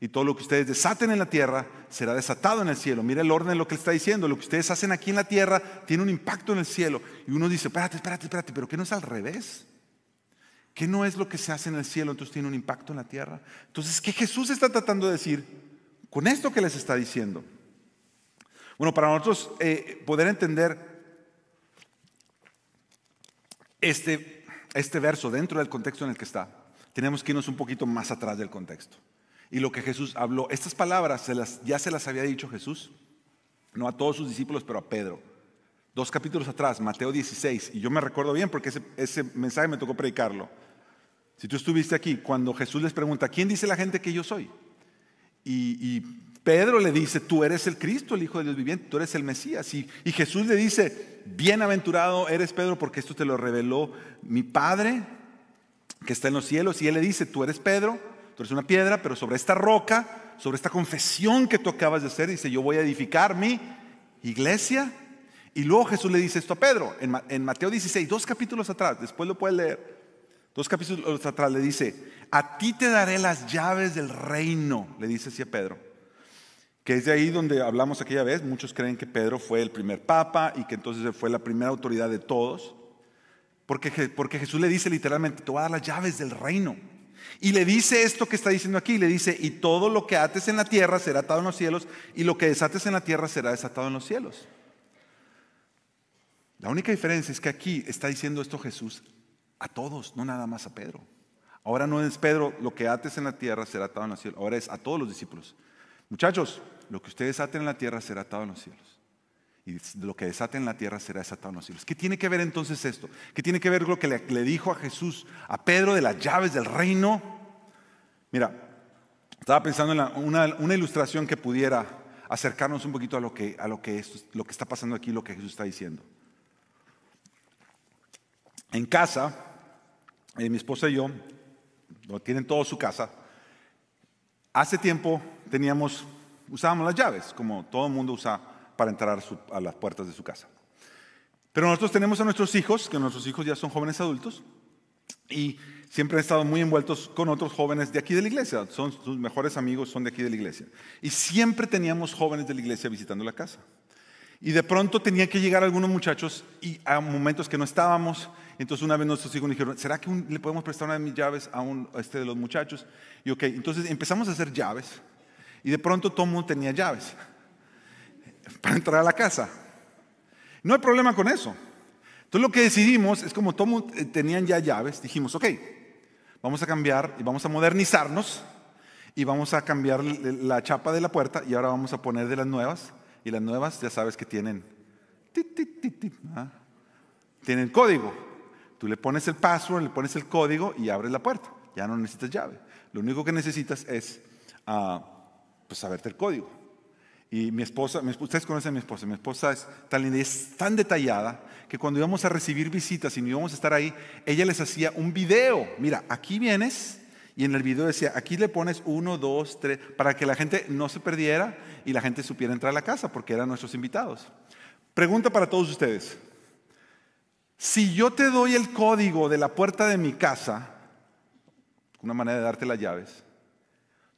y todo lo que ustedes desaten en la tierra será desatado en el cielo. Mira el orden de lo que está diciendo. Lo que ustedes hacen aquí en la tierra tiene un impacto en el cielo. Y uno dice, espérate, espérate, espérate, pero ¿qué no es al revés? ¿Qué no es lo que se hace en el cielo, entonces tiene un impacto en la tierra? Entonces, ¿qué Jesús está tratando de decir con esto que les está diciendo? Bueno, para nosotros eh, poder entender este, este verso dentro del contexto en el que está, tenemos que irnos un poquito más atrás del contexto y lo que Jesús habló. Estas palabras ya se las había dicho Jesús, no a todos sus discípulos, pero a Pedro. Dos capítulos atrás, Mateo 16, y yo me recuerdo bien porque ese, mensaje me tocó predicarlo. Si tú estuviste aquí, cuando Jesús les pregunta, ¿quién dice la gente que yo soy? Y, Pedro le dice, tú eres el Cristo, el Hijo de Dios viviente, tú eres el Mesías. Y, y Jesús le dice, bienaventurado eres Pedro porque esto te lo reveló mi Padre que está en los cielos. Y él le dice, tú eres Pedro, Tú eres una piedra, pero sobre esta roca, sobre esta confesión que tú acabas de hacer, dice, yo voy a edificar mi iglesia. Y luego Jesús le dice esto a Pedro, en, Mateo 16, dos capítulos atrás, después lo puedes leer, dos capítulos atrás le dice, a ti te daré las llaves del reino, le dice así a Pedro. Que es de ahí donde hablamos aquella vez, muchos creen que Pedro fue el primer papa y que entonces fue la primera autoridad de todos, porque, porque Jesús le dice literalmente, te voy a dar las llaves del reino. Y le dice esto que está diciendo aquí, le dice, y todo lo que ates en la tierra será atado en los cielos, y lo que desates en la tierra será desatado en los cielos. La única diferencia es que aquí está diciendo esto Jesús a todos, no nada más a Pedro. Ahora no es Pedro, lo que ates en la tierra será atado en los cielos, ahora es a todos los discípulos. Muchachos, lo que ustedes aten en la tierra será atado en los cielos. Y lo que desaten en la tierra será desatado en los cielos. ¿Qué tiene que ver entonces esto? ¿Qué tiene que ver lo que le, dijo a Jesús, a Pedro de las llaves del reino? Mira, estaba pensando en una, ilustración que pudiera acercarnos un poquito a lo que, a lo que, lo que está pasando aquí, lo que Jesús está diciendo. En casa, eh, mi esposa y yo, lo tienen todo su casa, hace tiempo teníamos, usábamos las llaves, como todo el mundo usa para entrar a, las puertas de su casa. Pero nosotros tenemos a nuestros hijos, que nuestros hijos ya son jóvenes adultos, y siempre han estado muy envueltos con otros jóvenes de aquí de la iglesia. Son sus mejores amigos, son de aquí de la iglesia. Y siempre teníamos jóvenes de la iglesia visitando la casa. Y de pronto tenían que llegar algunos muchachos y a momentos que no estábamos. Entonces una vez nuestros hijos dijeron, ¿será que le podemos prestar una de mis llaves a, este de los muchachos? Y ok, entonces empezamos a hacer llaves. Y de pronto todo mundo tenía llaves para entrar a la casa. No hay problema con eso. Entonces lo que decidimos es como todos eh, tenían ya llaves, dijimos, ok, vamos a cambiar y vamos a modernizarnos y vamos a cambiar la chapa de la puerta y ahora vamos a poner de las nuevas y las nuevas ya sabes que tienen ¿ah? tienen código. Tú le pones el password, le pones el código y abres la puerta. Ya no necesitas llave. Lo único que necesitas es uh, pues saberte el código. Y mi esposa, ustedes conocen a mi esposa, mi esposa es tan linda y es tan detallada que cuando íbamos a recibir visitas y no íbamos a estar ahí, ella les hacía un video. Mira, aquí vienes y en el video decía, aquí le pones uno, dos, tres, para que la gente no se perdiera y la gente supiera entrar a la casa porque eran nuestros invitados. Pregunta para todos ustedes. Si yo te doy el código de la puerta de mi casa, una manera de darte las llaves,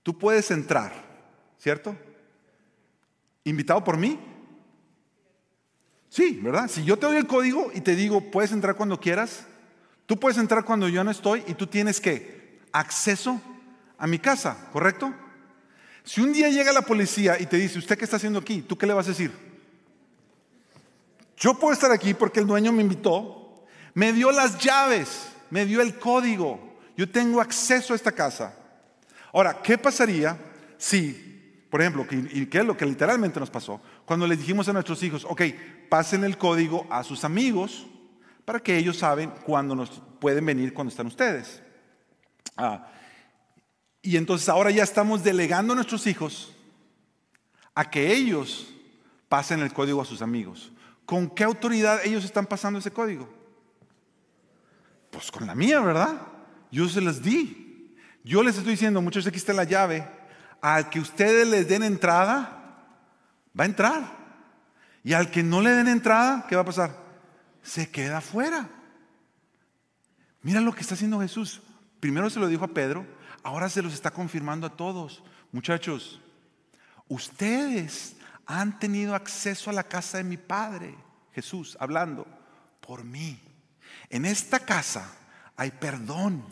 tú puedes entrar, ¿cierto? ¿Invitado por mí? Sí, ¿verdad? Si yo te doy el código y te digo, puedes entrar cuando quieras, tú puedes entrar cuando yo no estoy y tú tienes que acceso a mi casa, ¿correcto? Si un día llega la policía y te dice, ¿usted qué está haciendo aquí? ¿Tú qué le vas a decir? Yo puedo estar aquí porque el dueño me invitó, me dio las llaves, me dio el código, yo tengo acceso a esta casa. Ahora, ¿qué pasaría si, por ejemplo, y qué es lo que literalmente nos pasó, cuando le dijimos a nuestros hijos, ok, pasen el código a sus amigos para que ellos saben cuándo nos pueden venir cuando están ustedes? Ah, y entonces ahora ya estamos delegando a nuestros hijos a que ellos pasen el código a sus amigos. ¿Con qué autoridad ellos están pasando ese código? Pues con la mía, ¿verdad? Yo se las di. Yo les estoy diciendo, muchachos, aquí está la llave. Al que ustedes les den entrada, va a entrar. Y al que no le den entrada, ¿qué va a pasar? Se queda afuera. Mira lo que está haciendo Jesús. Primero se lo dijo a Pedro, ahora se los está confirmando a todos. Muchachos, ustedes han tenido acceso a la casa de mi Padre, Jesús, hablando por mí. En esta casa hay perdón.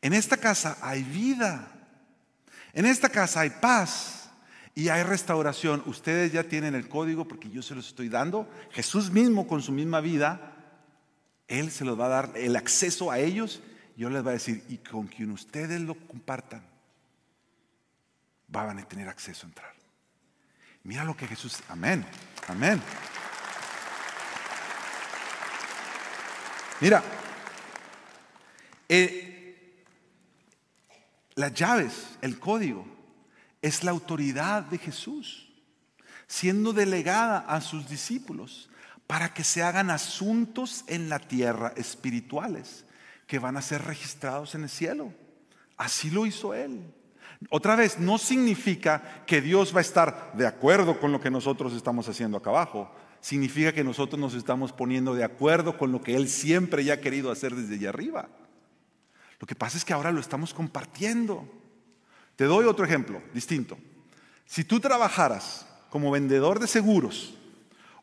En esta casa hay vida. En esta casa hay paz y hay restauración. Ustedes ya tienen el código porque yo se los estoy dando. Jesús mismo con su misma vida, Él se los va a dar el acceso a ellos yo les voy a decir, y con quien ustedes lo compartan, van a tener acceso a entrar. Mira lo que Jesús, amén, amén. Mira, eh, las llaves, el código, es la autoridad de Jesús, siendo delegada a sus discípulos para que se hagan asuntos en la tierra espirituales que van a ser registrados en el cielo. Así lo hizo Él. Otra vez, no significa que Dios va a estar de acuerdo con lo que nosotros estamos haciendo acá abajo. Significa que nosotros nos estamos poniendo de acuerdo con lo que Él siempre ya ha querido hacer desde allá arriba. Lo que pasa es que ahora lo estamos compartiendo. Te doy otro ejemplo distinto. Si tú trabajaras como vendedor de seguros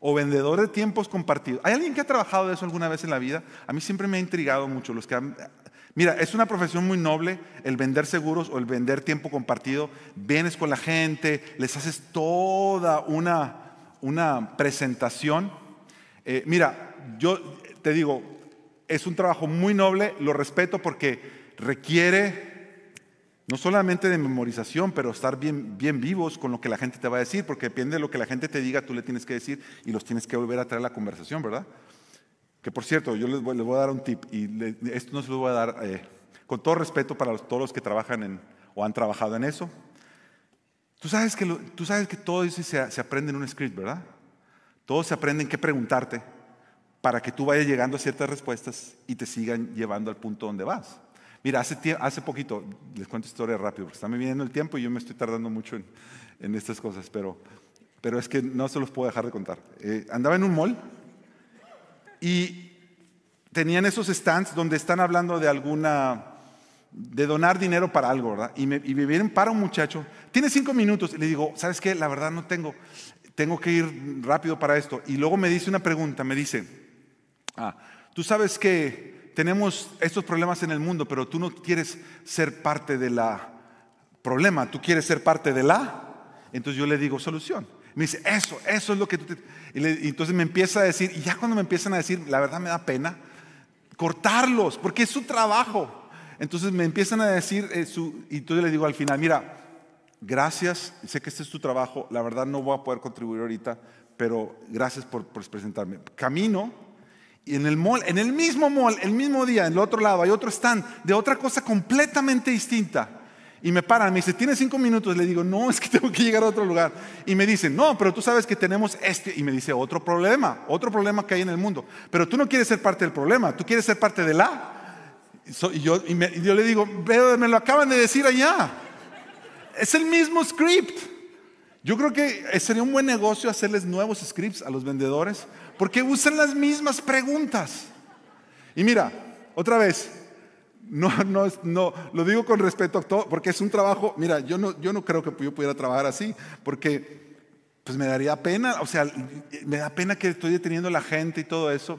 o vendedor de tiempos compartidos. ¿Hay alguien que ha trabajado de eso alguna vez en la vida? A mí siempre me ha intrigado mucho los que Mira, es una profesión muy noble el vender seguros o el vender tiempo compartido. Vienes con la gente, les haces toda una, una presentación. Eh, mira, yo te digo, es un trabajo muy noble, lo respeto porque requiere no solamente de memorización, pero estar bien, bien vivos con lo que la gente te va a decir, porque depende de lo que la gente te diga, tú le tienes que decir y los tienes que volver a traer a la conversación, ¿verdad? Que por cierto, yo les voy, a dar un tip y esto no se lo voy a dar eh, con todo respeto para todos los que trabajan en, o han trabajado en eso. Tú sabes que, tú sabes que todo eso se, se aprende en un script, ¿verdad? Todo se aprende en qué preguntarte para que tú vayas llegando a ciertas respuestas y te sigan llevando al punto donde vas. Mira, hace, hace poquito, les cuento historia rápido, porque está me viniendo el tiempo y yo me estoy tardando mucho en, estas cosas, pero, pero es que no se los puedo dejar de contar. Eh, andaba en un mall y tenían esos stands donde están hablando de alguna, de donar dinero para algo, ¿verdad? Y me, vienen para un muchacho, tiene cinco minutos, y le digo, ¿sabes qué? La verdad no tengo, tengo que ir rápido para esto. Y luego me dice una pregunta, me dice, ah, tú sabes que tenemos estos problemas en el mundo, pero tú no quieres ser parte de la problema, tú quieres ser parte de la. Entonces yo le digo solución. Me dice, eso, eso es lo que tú... Y, entonces me empieza a decir, y ya cuando me empiezan a decir, la verdad me da pena, cortarlos, porque es su trabajo. Entonces me empiezan a decir, eh, su, y entonces le digo al final, mira, gracias, sé que este es tu trabajo, la verdad no voy a poder contribuir ahorita, pero gracias por, por presentarme. Camino y en el mall, en el mismo mall, el mismo día, en el otro lado, hay otro stand de otra cosa completamente distinta. Y me paran, me dice, ¿tienes cinco minutos? Le digo, no, es que tengo que llegar a otro lugar. Y me dicen, no, pero tú sabes que tenemos este. Y me dice, otro problema, otro problema que hay en el mundo. Pero tú no quieres ser parte del problema, tú quieres ser parte de la. Y yo, y yo le digo, me lo acaban de decir allá. Es el mismo script. Yo creo que sería un buen negocio hacerles nuevos scripts a los vendedores porque usan las mismas preguntas. Y mira, otra vez, no, no, no, lo digo con respeto a todo, porque es un trabajo, mira, yo no, creo que yo pudiera trabajar así, porque pues me daría pena, o sea, me da pena que estoy deteniendo a la gente y todo eso.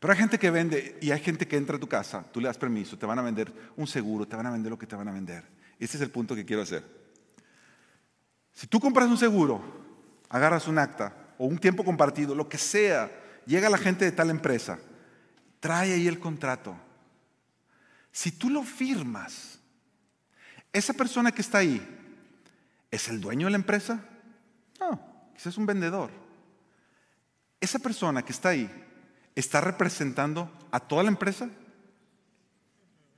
Pero hay gente que vende y hay gente que entra a tu casa, tú le das permiso, te van a vender un seguro, te van a vender lo que te van a vender. Ese es el punto que quiero hacer. Si tú compras un seguro, agarras un acta o un tiempo compartido, lo que sea, llega la gente de tal empresa, trae ahí el contrato. Si tú lo firmas, esa persona que está ahí, ¿es el dueño de la empresa? No, ese es un vendedor. Esa persona que está ahí, ¿está representando a toda la empresa?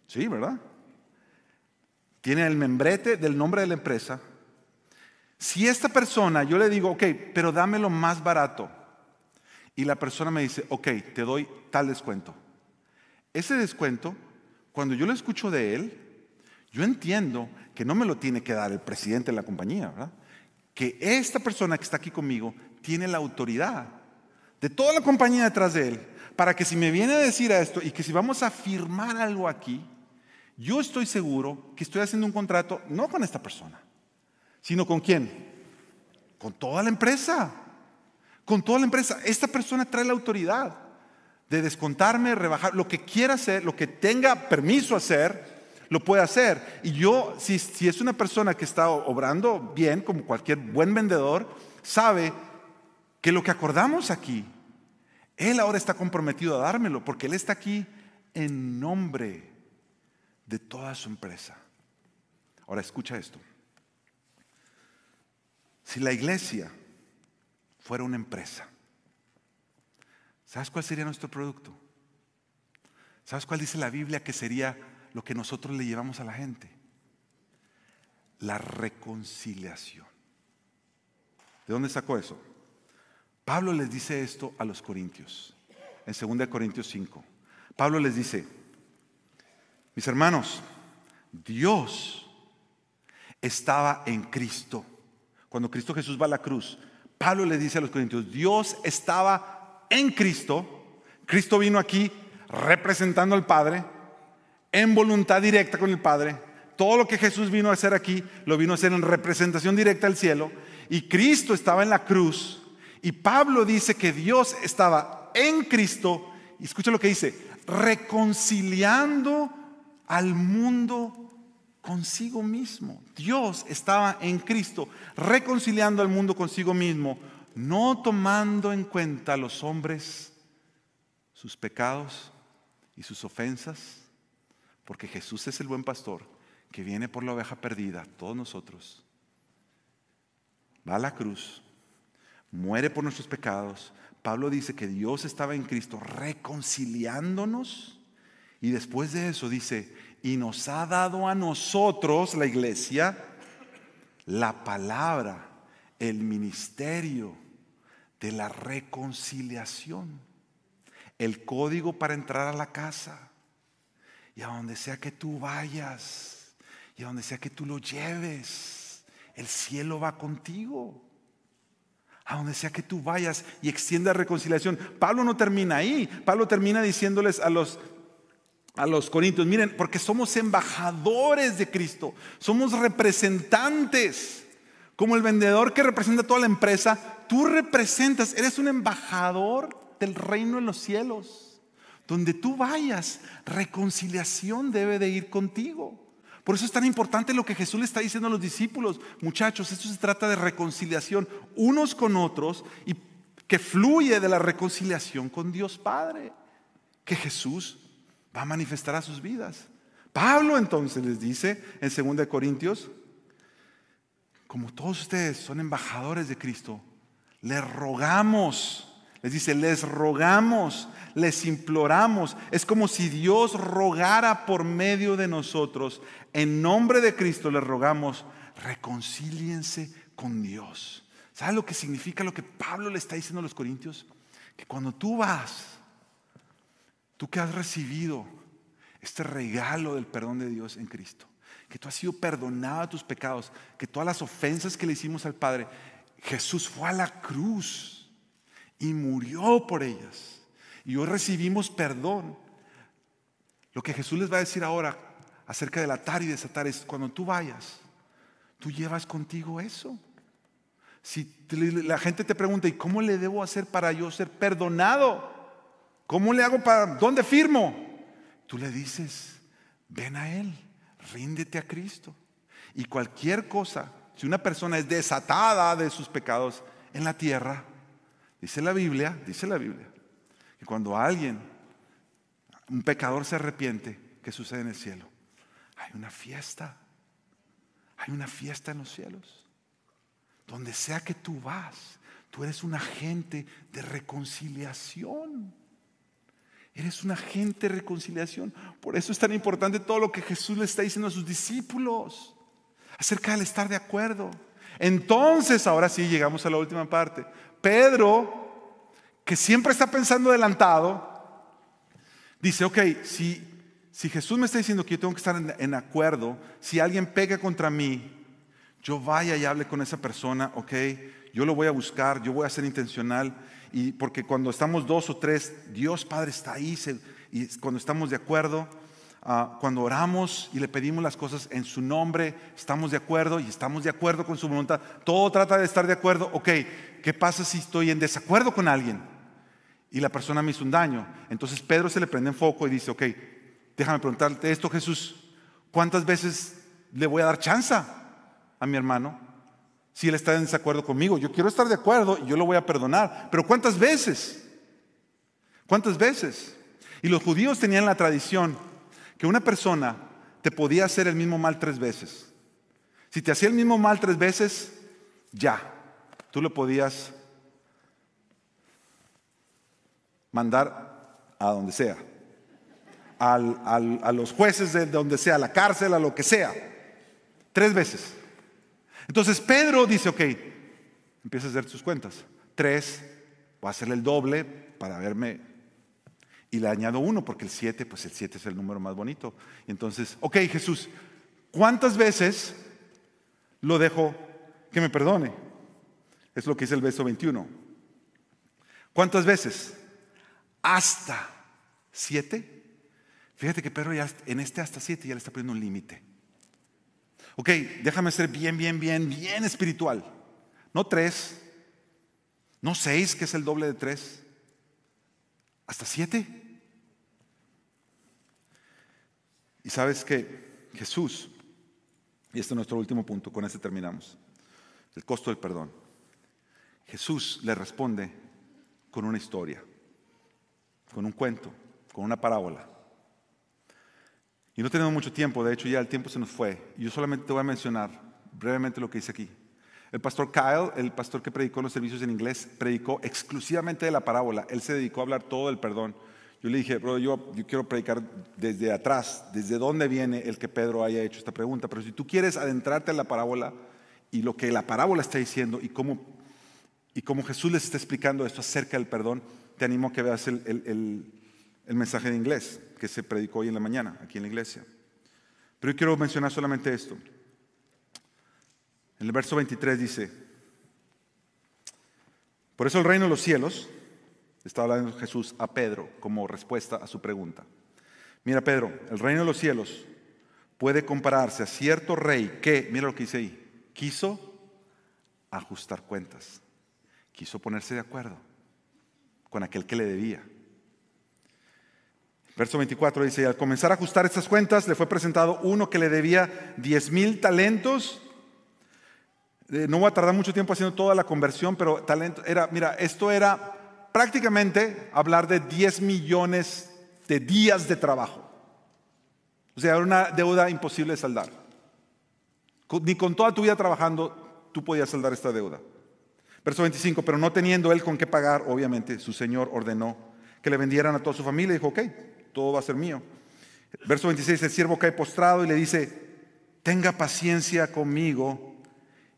Sí, ¿verdad? Tiene el membrete del nombre de la empresa. Si esta persona, yo le digo, ok, pero dámelo más barato, y la persona me dice, ok, te doy tal descuento. Ese descuento, cuando yo lo escucho de él, yo entiendo que no me lo tiene que dar el presidente de la compañía, ¿verdad? Que esta persona que está aquí conmigo tiene la autoridad de toda la compañía detrás de él, para que si me viene a decir esto y que si vamos a firmar algo aquí, yo estoy seguro que estoy haciendo un contrato no con esta persona, sino con quién? Con toda la empresa. Con toda la empresa. Esta persona trae la autoridad de descontarme, rebajar, lo que quiera hacer, lo que tenga permiso hacer, lo puede hacer. Y yo, si, si es una persona que está obrando bien, como cualquier buen vendedor, sabe que lo que acordamos aquí, Él ahora está comprometido a dármelo, porque Él está aquí en nombre de toda su empresa. Ahora escucha esto. Si la iglesia fuera una empresa, ¿sabes cuál sería nuestro producto? ¿Sabes cuál dice la Biblia que sería lo que nosotros le llevamos a la gente? La reconciliación. ¿De dónde sacó eso? Pablo les dice esto a los corintios, en 2 Corintios 5. Pablo les dice, mis hermanos, Dios estaba en Cristo. Cuando Cristo Jesús va a la cruz, Pablo le dice a los corintios, Dios estaba en Cristo. Cristo vino aquí representando al Padre, en voluntad directa con el Padre. Todo lo que Jesús vino a hacer aquí, lo vino a hacer en representación directa al cielo. Y Cristo estaba en la cruz y Pablo dice que Dios estaba en Cristo, escucha lo que dice, reconciliando al mundo consigo mismo. Dios estaba en Cristo, reconciliando al mundo consigo mismo, no tomando en cuenta a los hombres sus pecados y sus ofensas, porque Jesús es el buen pastor que viene por la oveja perdida, todos nosotros. Va a la cruz, muere por nuestros pecados. Pablo dice que Dios estaba en Cristo reconciliándonos y después de eso dice, y nos ha dado a nosotros, la iglesia, la palabra, el ministerio de la reconciliación, el código para entrar a la casa. Y a donde sea que tú vayas, y a donde sea que tú lo lleves, el cielo va contigo a donde sea que tú vayas y extienda reconciliación. Pablo no termina ahí. Pablo termina diciéndoles a los a los corintios, miren, porque somos embajadores de Cristo, somos representantes. Como el vendedor que representa toda la empresa, tú representas, eres un embajador del reino en los cielos. Donde tú vayas, reconciliación debe de ir contigo. Por eso es tan importante lo que Jesús le está diciendo a los discípulos. Muchachos, esto se trata de reconciliación unos con otros y que fluye de la reconciliación con Dios Padre, que Jesús va a manifestar a sus vidas. Pablo entonces les dice en 2 Corintios, como todos ustedes son embajadores de Cristo, les rogamos les dice, les rogamos, les imploramos. Es como si Dios rogara por medio de nosotros. En nombre de Cristo les rogamos, reconcíliense con Dios. ¿Sabes lo que significa lo que Pablo le está diciendo a los corintios? Que cuando tú vas, tú que has recibido este regalo del perdón de Dios en Cristo, que tú has sido perdonado de tus pecados, que todas las ofensas que le hicimos al Padre, Jesús fue a la cruz y murió por ellas. Y hoy recibimos perdón. Lo que Jesús les va a decir ahora acerca del atar y desatar es cuando tú vayas, tú llevas contigo eso. Si la gente te pregunta, ¿y cómo le debo hacer para yo ser perdonado? ¿Cómo le hago para, dónde firmo? Tú le dices, ven a Él, ríndete a Cristo. Y cualquier cosa, si una persona es desatada de sus pecados en la tierra, dice la Biblia, dice la Biblia, que cuando alguien, un pecador se arrepiente, ¿qué sucede en el cielo? Hay una fiesta, hay una fiesta en los cielos. Donde sea que tú vas, tú eres un agente de reconciliación. Eres un agente de reconciliación. Por eso es tan importante todo lo que Jesús le está diciendo a sus discípulos acerca del estar de acuerdo. Entonces, ahora sí, llegamos a la última parte. Pedro, que siempre está pensando adelantado, dice, ok, si, si Jesús me está diciendo que yo tengo que estar en, en acuerdo, si alguien pega contra mí, yo vaya y hable con esa persona, ok, yo lo voy a buscar, yo voy a ser intencional y porque cuando estamos dos o tres, Dios Padre está ahí, y cuando estamos de acuerdo, ah, cuando oramos y le pedimos las cosas en su nombre, estamos de acuerdo y estamos de acuerdo con su voluntad. Todo trata de estar de acuerdo. Ok, ¿qué pasa si estoy en desacuerdo con alguien? Y la persona me hizo un daño. Entonces Pedro se le prende en foco y dice, ok, déjame preguntarte esto, Jesús, ¿cuántas veces le voy a dar chance a mi hermano? si él está en desacuerdo conmigo. Yo quiero estar de acuerdo y yo lo voy a perdonar. Pero ¿cuántas veces? ¿Cuántas veces? Y los judíos tenían la tradición que una persona te podía hacer el mismo mal tres veces. Si te hacía el mismo mal tres veces, ya, tú lo podías mandar a donde sea, a los jueces de donde sea, a la cárcel, a lo que sea, tres veces. Entonces Pedro dice, ok, empieza a hacer sus cuentas. Tres, voy a hacerle el doble para verme. Y le añado uno, porque el siete, pues el siete es el número más bonito. Entonces, ok Jesús, ¿cuántas veces lo dejo que me perdone? Es lo que dice el verso 21. ¿Cuántas veces? Hasta siete. Fíjate que Pedro ya en este hasta siete ya le está poniendo un límite. Ok, déjame ser bien, bien, bien, bien espiritual. No tres, no seis, que es el doble de tres, hasta siete. Y sabes que Jesús, y este es nuestro último punto, con este terminamos, el costo del perdón. Jesús le responde con una historia, con un cuento, con una parábola. Y no tenemos mucho tiempo, de hecho ya el tiempo se nos fue. Yo solamente te voy a mencionar brevemente lo que dice aquí. El pastor Kyle, el pastor que predicó los servicios en inglés, predicó exclusivamente de la parábola. Él se dedicó a hablar todo del perdón. Yo le dije, bro, yo, quiero predicar desde atrás, desde dónde viene el que Pedro haya hecho esta pregunta. Pero si tú quieres adentrarte en la parábola y lo que la parábola está diciendo y cómo, y cómo Jesús les está explicando esto acerca del perdón, te animo a que veas el, el, el mensaje de inglés que se predicó hoy en la mañana aquí en la iglesia. Pero yo quiero mencionar solamente esto. En el verso 23 dice, por eso el reino de los cielos, está hablando Jesús a Pedro como respuesta a su pregunta. Mira Pedro, el reino de los cielos puede compararse a cierto rey que, mira lo que dice ahí, quiso ajustar cuentas, quiso ponerse de acuerdo con aquel que le debía. Verso 24 dice, y al comenzar a ajustar estas cuentas, le fue presentado uno que le debía 10 mil talentos. Eh, no voy a tardar mucho tiempo haciendo toda la conversión, pero talento era, mira, esto era prácticamente hablar de 10 millones de días de trabajo. O sea, era una deuda imposible de saldar. Ni con toda tu vida trabajando tú podías saldar esta deuda. Verso 25, pero no teniendo él con qué pagar, obviamente su Señor ordenó que le vendieran a toda su familia y dijo, ok, todo va a ser mío. Verso 26, el siervo cae postrado y le dice, tenga paciencia conmigo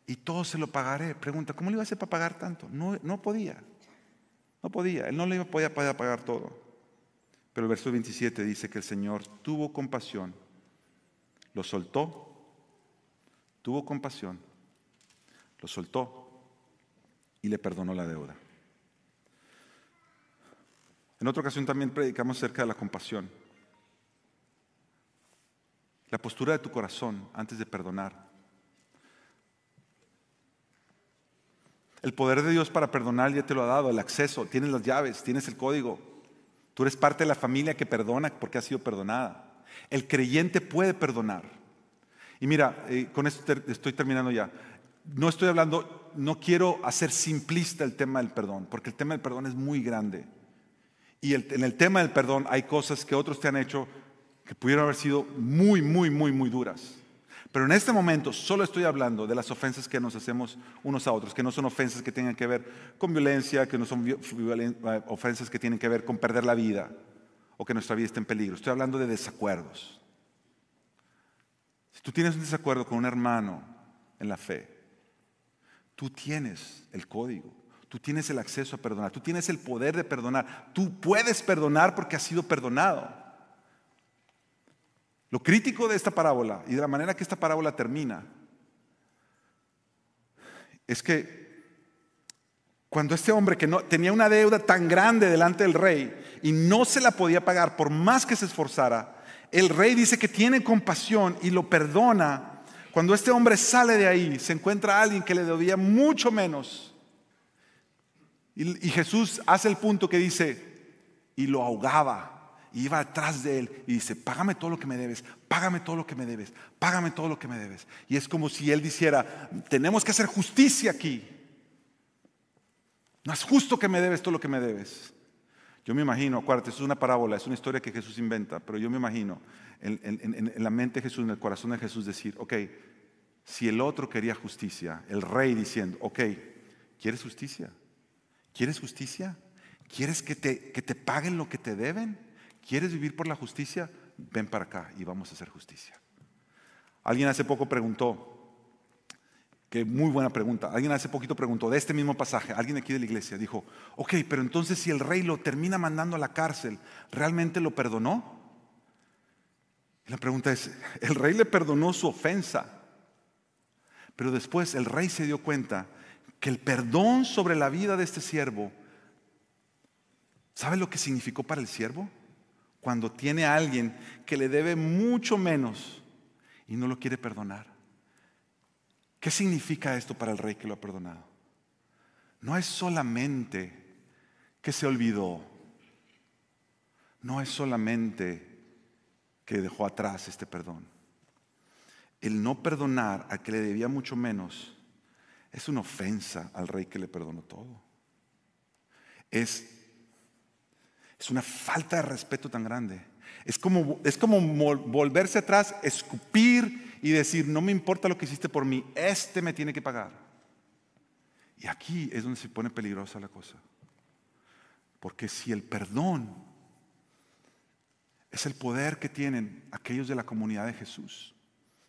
y todo se lo pagaré. Pregunta, ¿cómo le iba a hacer para pagar tanto? No, no podía, no podía, él no le iba a poder pagar todo. Pero el verso 27 dice que el Señor tuvo compasión, lo soltó, tuvo compasión, lo soltó y le perdonó la deuda. En otra ocasión también predicamos acerca de la compasión. la postura de tu corazón antes de perdonar. El poder de Dios para perdonar ya te lo ha dado, el acceso, tienes las llaves, tienes el código. Tú eres parte de la familia que perdona porque ha sido perdonada. El creyente puede perdonar. Y mira, eh, con esto estoy terminando ya. No estoy hablando, no quiero hacer simplista el tema del perdón, porque el tema del perdón es muy grande. Y en el tema del perdón hay cosas que otros te han hecho que pudieron haber sido muy, muy, muy, muy duras. Pero en este momento solo estoy hablando de las ofensas que nos hacemos unos a otros, que no son ofensas que tengan que ver con violencia, que no son eh, ofensas que tienen que ver con perder la vida o que nuestra vida esté en peligro. Estoy hablando de desacuerdos. Si tú tienes un desacuerdo con un hermano en la fe, tú tienes el código, tú tienes el acceso a perdonar, tú tienes el poder de perdonar, tú puedes perdonar porque has sido perdonado. Lo crítico de esta parábola y de la manera que esta parábola termina es que cuando este hombre que no, tenía una deuda tan grande delante del rey y no se la podía pagar por más que se esforzara, el rey dice que tiene compasión y lo perdona. Cuando este hombre sale de ahí, se encuentra a alguien que le debía mucho menos. Y, y Jesús hace el punto que dice, y lo ahogaba y iba atrás de él y dice, págame todo lo que me debes, págame todo lo que me debes, págame todo lo que me debes. Y es como si él dijera, tenemos que hacer justicia aquí. No es justo que me debes todo lo que me debes. Yo me imagino, acuérdate, es una parábola, es una historia que Jesús inventa, pero yo me imagino en, la mente de Jesús, en el corazón de Jesús decir, ok, si el otro quería justicia, el rey diciendo, ok, ¿quieres justicia? ¿Quieres justicia? ¿Quieres que te, que te paguen lo que te deben? ¿Quieres vivir por la justicia? Ven para acá y vamos a hacer justicia. Alguien hace poco preguntó, que muy buena pregunta, alguien hace poquito preguntó de este mismo pasaje, alguien aquí de la iglesia dijo, ok, pero entonces si el rey lo termina mandando a la cárcel, ¿realmente lo perdonó? Y la pregunta es, el rey le perdonó su ofensa, pero después el rey se dio cuenta que el perdón sobre la vida de este siervo, ¿sabe lo que significó para el siervo? Cuando tiene a alguien que le debe mucho menos y no lo quiere perdonar. ¿Qué significa esto para el rey que lo ha perdonado? No es solamente que se olvidó, no es solamente que dejó atrás este perdón. El no perdonar a que le debía mucho menos es una ofensa al rey que le perdonó todo. Es es una falta de respeto tan grande. Es como, es como volverse atrás, escupir y decir, no me importa lo que hiciste por mí, este me tiene que pagar. Y aquí es donde se pone peligrosa la cosa. Porque si el perdón es el poder que tienen aquellos de la comunidad de Jesús,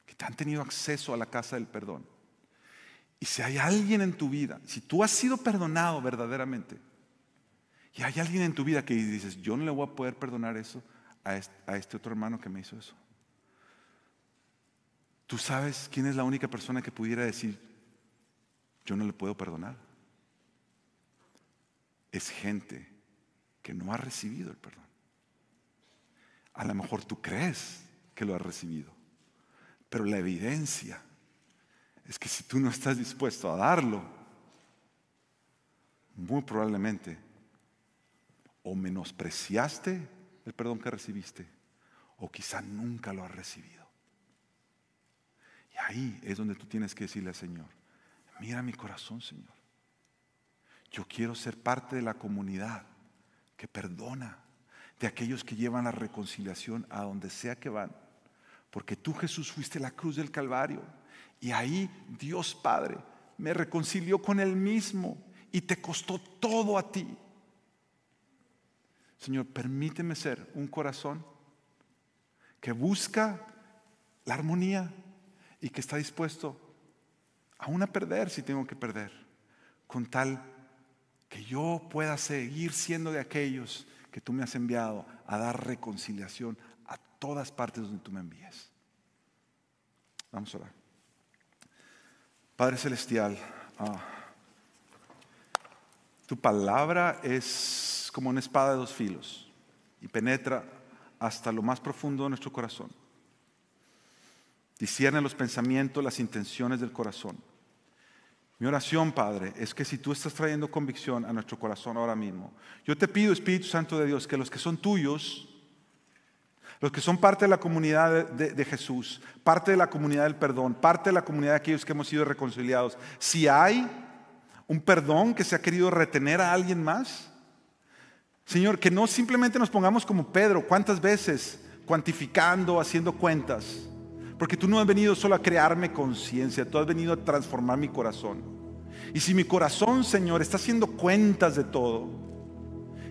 que han tenido acceso a la casa del perdón, y si hay alguien en tu vida, si tú has sido perdonado verdaderamente, y hay alguien en tu vida que dices, yo no le voy a poder perdonar eso a este, otro hermano que me hizo eso. ¿Tú sabes quién es la única persona que pudiera decir, yo no le puedo perdonar? Es gente que no ha recibido el perdón. A lo mejor tú crees que lo has recibido, pero la evidencia es que si tú no estás dispuesto a darlo, muy probablemente o menospreciaste el perdón que recibiste, o quizá nunca lo has recibido. Y ahí es donde tú tienes que decirle al Señor, mira mi corazón, Señor. Yo quiero ser parte de la comunidad que perdona, de aquellos que llevan la reconciliación a donde sea que van. Porque tú Jesús fuiste la cruz del Calvario y ahí Dios Padre me reconcilió con Él mismo y te costó todo a ti. Señor, permíteme ser un corazón que busca la armonía y que está dispuesto aún a perder si tengo que perder, con tal que yo pueda seguir siendo de aquellos que tú me has enviado a dar reconciliación a todas partes donde tú me envíes. Vamos a orar. Padre Celestial, ah, tu palabra es como una espada de dos filos y penetra hasta lo más profundo de nuestro corazón. Discierne los pensamientos, las intenciones del corazón. Mi oración, Padre, es que si tú estás trayendo convicción a nuestro corazón ahora mismo, yo te pido, Espíritu Santo de Dios, que los que son tuyos, los que son parte de la comunidad de, Jesús, parte de la comunidad del perdón, parte de la comunidad de aquellos que hemos sido reconciliados, si hay un perdón que se ha querido retener a alguien más, Señor, que no simplemente nos pongamos como Pedro, ¿cuántas veces? Cuantificando, haciendo cuentas. Porque tú no has venido solo a crearme conciencia, tú has venido a transformar mi corazón. Y si mi corazón, Señor, está haciendo cuentas de todo,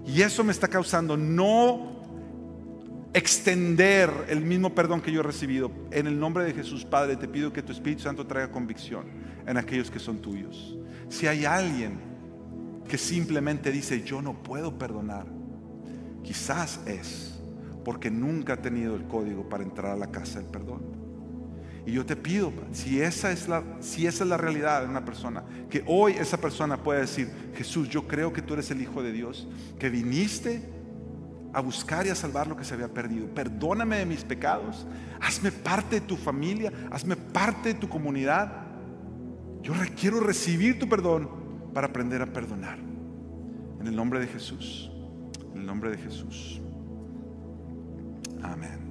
y eso me está causando no extender el mismo perdón que yo he recibido. En el nombre de Jesús, Padre, te pido que tu Espíritu Santo traiga convicción en aquellos que son tuyos. Si hay alguien que simplemente dice, yo no puedo perdonar, quizás es porque nunca ha tenido el código para entrar a la casa del perdón. Y yo te pido, si esa es la, si esa es la realidad de una persona, que hoy esa persona pueda decir, Jesús, yo creo que tú eres el Hijo de Dios, que viniste a buscar y a salvar lo que se había perdido. Perdóname de mis pecados, hazme parte de tu familia, hazme parte de tu comunidad. Yo quiero recibir tu perdón para aprender a perdonar. En el nombre de Jesús, en el nombre de Jesús. Amén.